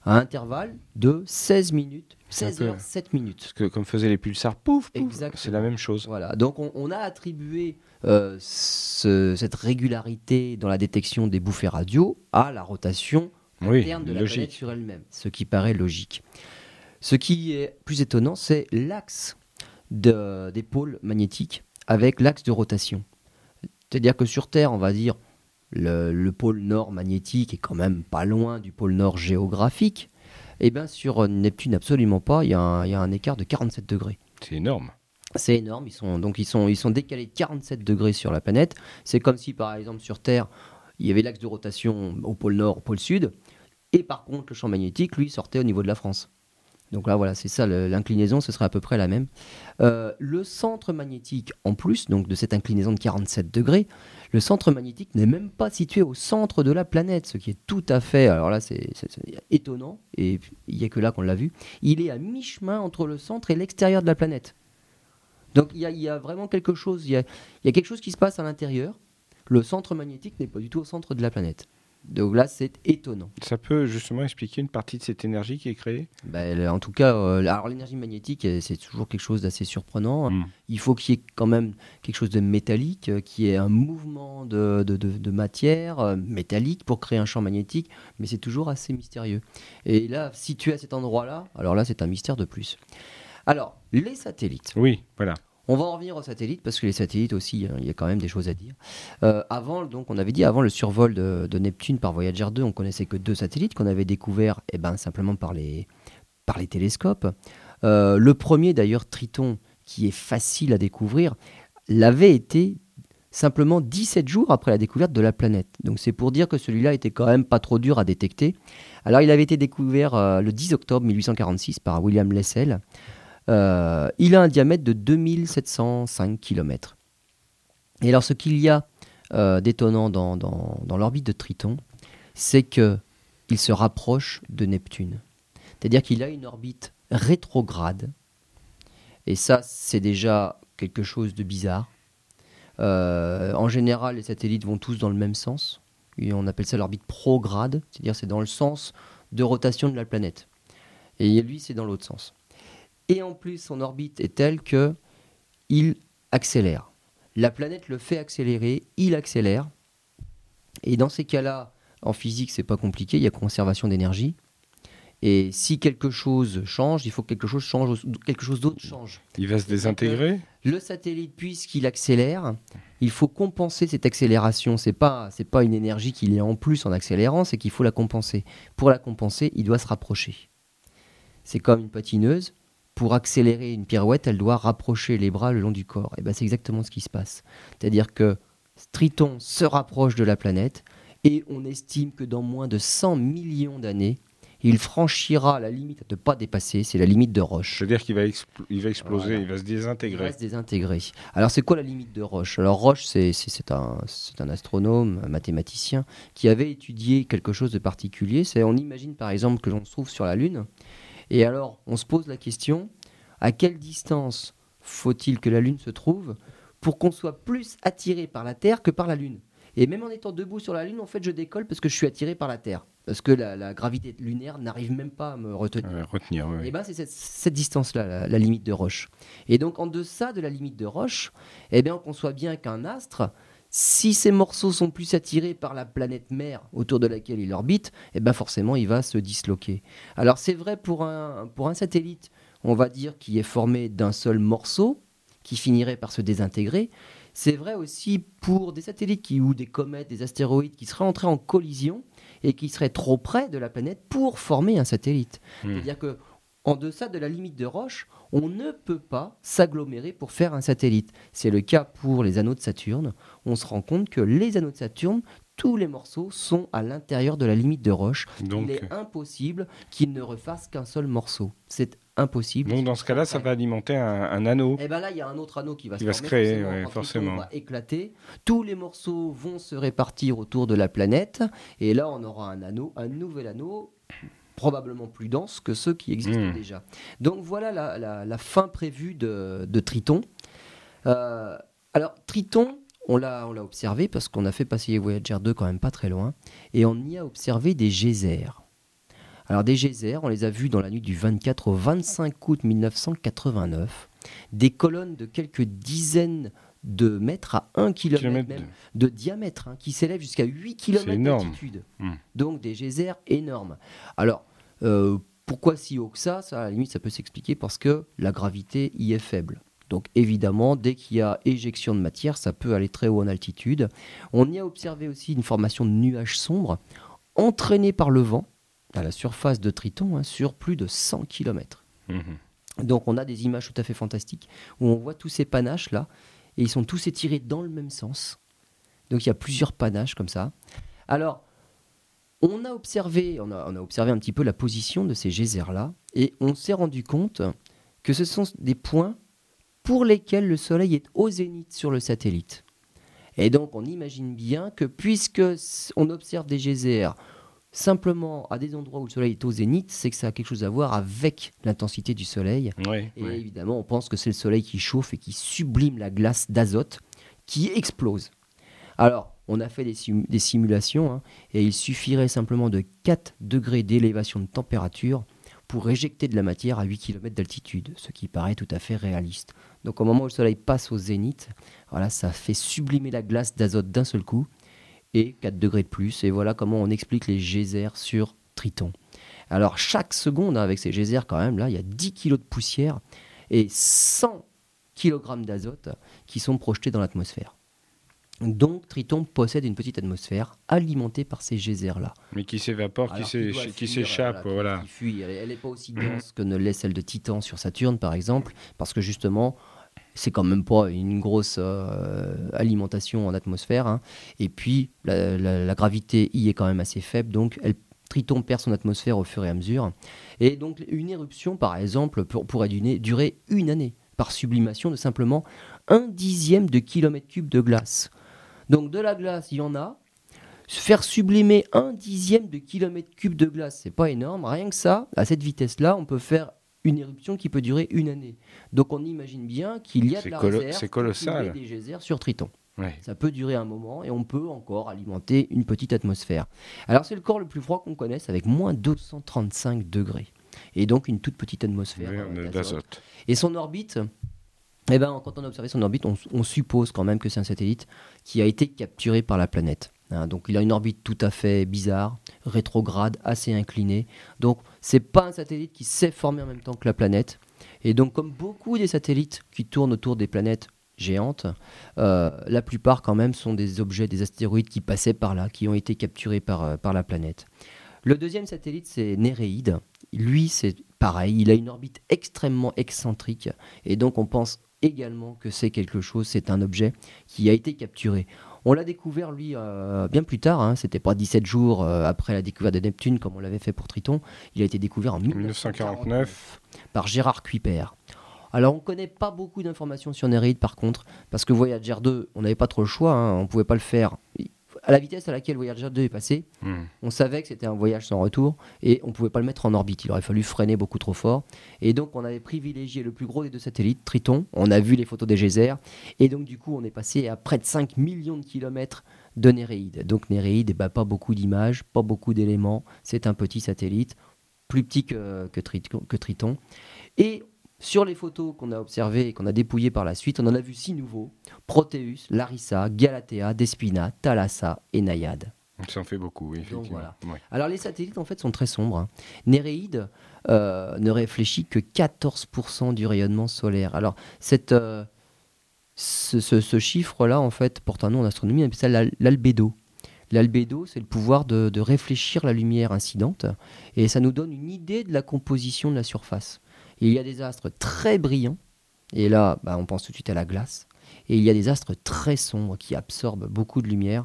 Speaker 2: à intervalle de 16 minutes, 16 heures, 7 minutes.
Speaker 1: Parce que comme faisaient les pulsars, pouf, pouf c'est la même chose.
Speaker 2: Voilà, donc on, a attribué euh, cette régularité dans la détection des bouffées radio à la rotation interne de la planète sur elle-même, ce qui paraît logique. Ce qui est plus étonnant, c'est l'axe de, des pôles magnétiques avec l'axe de rotation. C'est-à-dire que sur Terre, on va dire, le, pôle nord magnétique est quand même pas loin du pôle nord géographique, et eh bien sur Neptune absolument pas, il y, a un, écart de 47 degrés.
Speaker 1: C'est énorme.
Speaker 2: C'est énorme, ils sont, donc ils sont, ils sont décalés de 47 degrés sur la planète. C'est comme si par exemple sur Terre, il y avait l'axe de rotation au pôle nord, au pôle sud, et par contre le champ magnétique, lui, sortait au niveau de la France. Donc là, voilà, c'est ça, l'inclinaison, ce serait à peu près la même. Euh, le centre magnétique, en plus, donc de cette inclinaison de 47 degrés, le centre magnétique n'est même pas situé au centre de la planète, ce qui est tout à fait, alors là, c'est étonnant, et il n'y a que là qu'on l'a vu. Il est à mi-chemin entre le centre et l'extérieur de la planète. Donc il y, a vraiment quelque chose, il y a quelque chose qui se passe à l'intérieur. Le centre magnétique n'est pas du tout au centre de la planète. Donc là, c'est étonnant.
Speaker 1: Ça peut justement expliquer une partie de cette énergie qui est créée?
Speaker 2: Ben, En tout cas, euh, alors l'énergie magnétique, euh, c'est toujours quelque chose d'assez surprenant. Hmm. Il faut qu'il y ait quand même quelque chose de métallique, euh, qui ait un mouvement de, de, de, matière métallique pour créer un champ magnétique, mais c'est toujours assez mystérieux. Et là, situé à cet endroit-là, alors là, c'est un mystère de plus. Alors, les satellites.
Speaker 1: Oui, voilà.
Speaker 2: On va en revenir aux satellites parce que les satellites aussi, hein, il y a quand même des choses à dire. Euh, avant, donc, on avait dit avant le survol de, Neptune par Voyager 2, on connaissait que deux satellites qu'on avait découverts, eh ben simplement par les par les télescopes. Euh, le premier d'ailleurs, Triton, qui est facile à découvrir, l'avait été simplement 17 jours après la découverte de la planète. Donc c'est pour dire que celui-là était quand même pas trop dur à détecter. Alors il avait été découvert euh, le 10 octobre 1846 par William Lessell. Euh, il a un diamètre de 2705 km. Et alors ce qu'il y a euh, d'étonnant dans, l'orbite de Triton, c'est que il se rapproche de Neptune. C'est-à-dire qu'il a une orbite rétrograde. Et ça, c'est déjà quelque chose de bizarre. Euh, en général, les satellites vont tous dans le même sens. On appelle ça l'orbite prograde, c'est-à-dire c'est dans le sens de rotation de la planète. Et lui, c'est dans l'autre sens. Et en plus, son orbite est telle que il accélère. La planète le fait accélérer, il accélère. Et dans ces cas-là, en physique, c'est pas compliqué, il y a conservation d'énergie. Et si quelque chose change, il faut que quelque chose change, quelque chose d'autre change.
Speaker 1: Il va se désintégrer.
Speaker 2: Le satellite, puisqu'il accélère, il faut compenser cette accélération. C'est pas c'est pas une énergie qu'il y a en plus en accélérant, c'est qu'il faut la compenser. Pour la compenser, il doit se rapprocher. C'est comme une patineuse. Pour accélérer une pirouette, elle doit rapprocher les bras le long du corps. Et ben c'est exactement ce qui se passe. C'est-à-dire que Triton se rapproche de la planète et on estime que dans moins de 100 millions d'années, il franchira la limite à ne pas dépasser, c'est la limite de Roche.
Speaker 1: C'est-à-dire qu'il va, il va exploser, il va se désintégrer.
Speaker 2: Il va se désintégrer. Alors c'est quoi la limite de Roche? Alors Roche, c'est un, un, astronome, un mathématicien, qui avait étudié quelque chose de particulier. On imagine par exemple que l'on se trouve sur la Lune, et alors on se pose la question, à quelle distance faut-il que la Lune se trouve pour qu'on soit plus attiré par la Terre que par la Lune? Et même en étant debout sur la Lune, en fait, je décolle parce que je suis attiré par la Terre. Parce que la, gravité lunaire n'arrive même pas à me retenir.
Speaker 1: retenir
Speaker 2: Et ben, c'est cette, distance-là, la, limite de Roche. Et donc, en deçà de la limite de Roche, eh bien, on conçoit bien qu'un astre, si ces morceaux sont plus attirés par la planète mère autour de laquelle il orbite, eh ben forcément, il va se disloquer. Alors, c'est vrai pour un, pour un satellite, on va dire, qui est formé d'un seul morceau, qui finirait par se désintégrer. C'est vrai aussi pour des satellites qui, ou des comètes, des astéroïdes qui seraient entrés en collision et qui seraient trop près de la planète pour former un satellite. Hmm. C'est-à-dire que en deçà de la limite de Roche, on ne peut pas s'agglomérer pour faire un satellite. C'est le cas pour les anneaux de Saturne. On se rend compte que les anneaux de Saturne, tous les morceaux sont à l'intérieur de la limite de Roche. Il est impossible qu'ils ne refassent qu'un seul morceau. C'est impossible.
Speaker 1: Donc dans ce cas-là, ça va alimenter un, anneau.
Speaker 2: Et eh bien là, il y a un autre anneau qui va,
Speaker 1: se, créer, forcément.
Speaker 2: va éclater. Tous les morceaux vont se répartir autour de la planète, et là, on aura un anneau, un nouvel anneau probablement plus dense que ceux qui existent hmm. déjà. Donc voilà la, fin prévue de, Triton. Euh, alors Triton, on l'a observé parce qu'on a fait passer Voyager 2 quand même pas très loin, et on y a observé des geysers. Alors des geysers, on les a vus dans la nuit du 24 au 25 août 1989. Des colonnes de quelques dizaines de mètres à 1 km de... diamètre, hein, qui s'élèvent jusqu'à 8 km d'altitude. Hmm. Donc des geysers énormes. Alors, euh, pourquoi si haut que ça? Ça, à la limite, ça peut s'expliquer parce que la gravité y est faible. Donc évidemment, dès qu'il y a éjection de matière, ça peut aller très haut en altitude. On y a observé aussi une formation de nuages sombres entraînés par le vent à la surface de Triton hein, sur plus de 100 km. Mhm. Donc on a des images tout à fait fantastiques où on voit tous ces panaches là et ils sont tous étirés dans le même sens. Donc il y a plusieurs panaches comme ça. Alors on a observé, on un petit peu la position de ces geysers là et on s'est rendu compte que ce sont des points pour lesquels le Soleil est au zénith sur le satellite. Et donc on imagine bien que puisque on observe des geysers simplement à des endroits où le soleil est au zénith, c'est que ça a quelque chose à voir avec l'intensité du soleil. et évidemment, on pense que c'est le soleil qui chauffe et qui sublime la glace d'azote qui explose. Alors, on a fait des, simulations hein, et il suffirait simplement de 4 degrés d'élévation de température pour éjecter de la matière à 8 km d'altitude, ce qui paraît tout à fait réaliste. Donc au moment où le soleil passe au zénith, voilà, ça fait sublimer la glace d'azote d'un seul coup et 4 degrés de plus. Et voilà comment on explique les geysers sur Triton. Alors chaque seconde, hein, avec ces geysers quand même, là, il y a 10 kg de poussière et 100 kg d'azote qui sont projetés dans l'atmosphère. Donc Triton possède une petite atmosphère alimentée par ces geysers-là.
Speaker 1: Mais qui s'évapore, qui s'échappe. Voilà,
Speaker 2: Elle n'est pas aussi dense que ne l'est celle de Titan sur Saturne, par exemple, parce que justement, c'est quand même pas une grosse euh, alimentation en atmosphère. hein. Et puis, la, gravité y est quand même assez faible, donc elle, Triton perd son atmosphère au fur et à mesure. Et donc, une éruption, par exemple, pour- pourrait durer une année, par sublimation de simplement un dixième de kilomètre cube de glace. Donc, de la glace, il y en a. Faire sublimer un dixième de kilomètre cube de glace, c'est pas énorme. Rien que ça, à cette vitesse-là, on peut faire une éruption qui peut durer une année. Donc on imagine bien qu'il y a de la
Speaker 1: colo-
Speaker 2: réserve
Speaker 1: colossal.
Speaker 2: des geysers sur Triton.
Speaker 1: Ouais.
Speaker 2: Ça peut durer un moment et on peut encore alimenter une petite atmosphère. Alors c'est le corps le plus froid qu'on connaisse avec moins 235 degrés. Et donc une toute petite atmosphère d'azote. Et son orbite, eh ben, quand on a observé son orbite, on, on suppose quand même que c'est un satellite qui a été capturé par la planète. Hein, donc il a une orbite tout à fait bizarre, rétrograde, assez inclinée. Donc c'est pas un satellite qui s'est formé en même temps que la planète. Et donc comme beaucoup des satellites qui tournent autour des planètes géantes, euh, la plupart quand même sont des objets, des astéroïdes qui passaient par là, qui ont été capturés par, euh, par la planète. Le deuxième satellite, c'est Néréide. Lui, c'est pareil, il a une orbite extrêmement excentrique. Et donc on pense également que c'est quelque chose, c'est un objet qui a été capturé. On l'a découvert, lui, euh, bien plus tard. Hein, C'était pas 17 jours euh, après la découverte de Neptune, comme on l'avait fait pour Triton. Il a été découvert en 1949
Speaker 1: 1949.
Speaker 2: par Gérard Kuiper. Alors, on ne connaît pas beaucoup d'informations sur Néréide, par contre, parce que Voyager 2, on n'avait pas trop le choix, hein, on ne pouvait pas le faire. À la vitesse à laquelle Voyager 2 est passé,
Speaker 1: Hmm.
Speaker 2: on savait que c'était un voyage sans retour et on ne pouvait pas le mettre en orbite. Il aurait fallu freiner beaucoup trop fort. Et donc, on avait privilégié le plus gros des deux satellites, Triton. On a vu les photos des geysers. Et donc, du coup, on est passé à près de 5 millions de kilomètres de Néréide. Donc, Néréide, ben, pas beaucoup d'images, pas beaucoup d'éléments. C'est un petit satellite, plus petit que, que, Triton, que Triton. Et sur les photos qu'on a observées et qu'on a dépouillées par la suite, on en a vu six nouveaux Proteus, Larissa, Galatea, Despina, Thalassa et Naiade.
Speaker 1: Ça en fait beaucoup, oui, effectivement.
Speaker 2: voilà.
Speaker 1: Ouais.
Speaker 2: Alors les satellites en fait sont très sombres. hein. Néréide euh, ne réfléchit que 14% du rayonnement solaire. Alors cette, euh, ce, ce- ce chiffre-là en fait porte un nom en astronomie, on appelle ça l'albédo. L'albédo, c'est le pouvoir de, de réfléchir la lumière incidente et ça nous donne une idée de la composition de la surface. Il y a des astres très brillants et là bah, on pense tout de suite à la glace. Et il y a des astres très sombres qui absorbent beaucoup de lumière.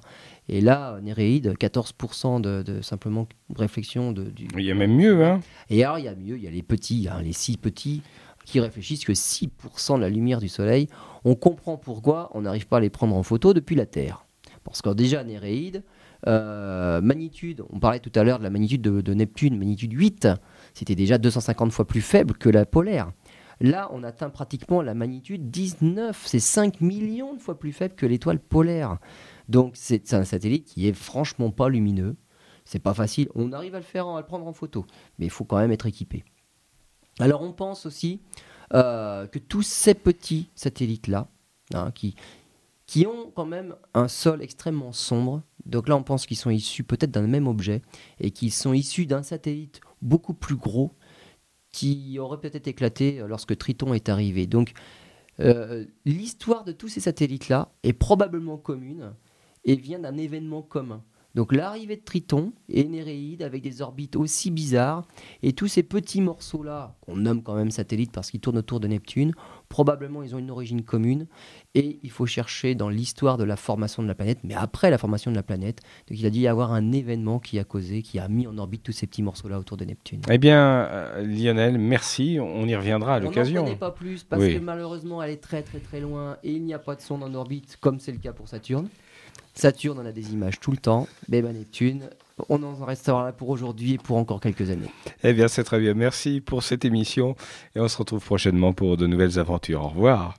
Speaker 2: Et là, Néréide, 14% de, de simplement réflexion de, du.
Speaker 1: Il y a même mieux, hein
Speaker 2: Et alors, il y a mieux, il y a les petits, hein, les six petits, qui réfléchissent que 6% de la lumière du Soleil. On comprend pourquoi on n'arrive pas à les prendre en photo depuis la Terre. Parce que déjà, Néréide, euh, magnitude, on parlait tout à l'heure de la magnitude de, de Neptune, magnitude 8, c'était déjà 250 fois plus faible que la polaire. Là, on atteint pratiquement la magnitude 19, c'est 5 millions de fois plus faible que l'étoile polaire. Donc c'est un satellite qui est franchement pas lumineux. C'est pas facile. On arrive à le faire, à le prendre en photo, mais il faut quand même être équipé. Alors on pense aussi euh, que tous ces petits satellites-là, hein, qui, qui ont quand même un sol extrêmement sombre, donc là on pense qu'ils sont issus peut-être d'un même objet, et qu'ils sont issus d'un satellite beaucoup plus gros, qui aurait peut-être éclaté euh, lorsque Triton est arrivé. Donc euh, l'histoire de tous ces satellites-là est probablement commune et vient d'un événement commun. Donc l'arrivée de Triton et Néréide avec des orbites aussi bizarres et tous ces petits morceaux-là, qu'on nomme quand même satellites parce qu'ils tournent autour de Neptune, probablement ils ont une origine commune et il faut chercher dans l'histoire de la formation de la planète, mais après la formation de la planète, donc il a dû y avoir un événement qui a causé, qui a mis en orbite tous ces petits morceaux-là autour de Neptune.
Speaker 1: Eh bien, euh, Lionel, merci. On y reviendra à
Speaker 2: On n'en
Speaker 1: l'occasion.
Speaker 2: connaît pas plus parce
Speaker 1: Oui.
Speaker 2: que malheureusement elle est très très très loin et il n'y a pas de sonde en orbite comme c'est le cas pour Saturne. Saturne on a des images tout le temps, mais ben, Neptune, on en restera là pour aujourd'hui et pour encore quelques années.
Speaker 1: Eh bien, c'est très bien. Merci pour cette émission et on se retrouve prochainement pour de nouvelles aventures. Au revoir.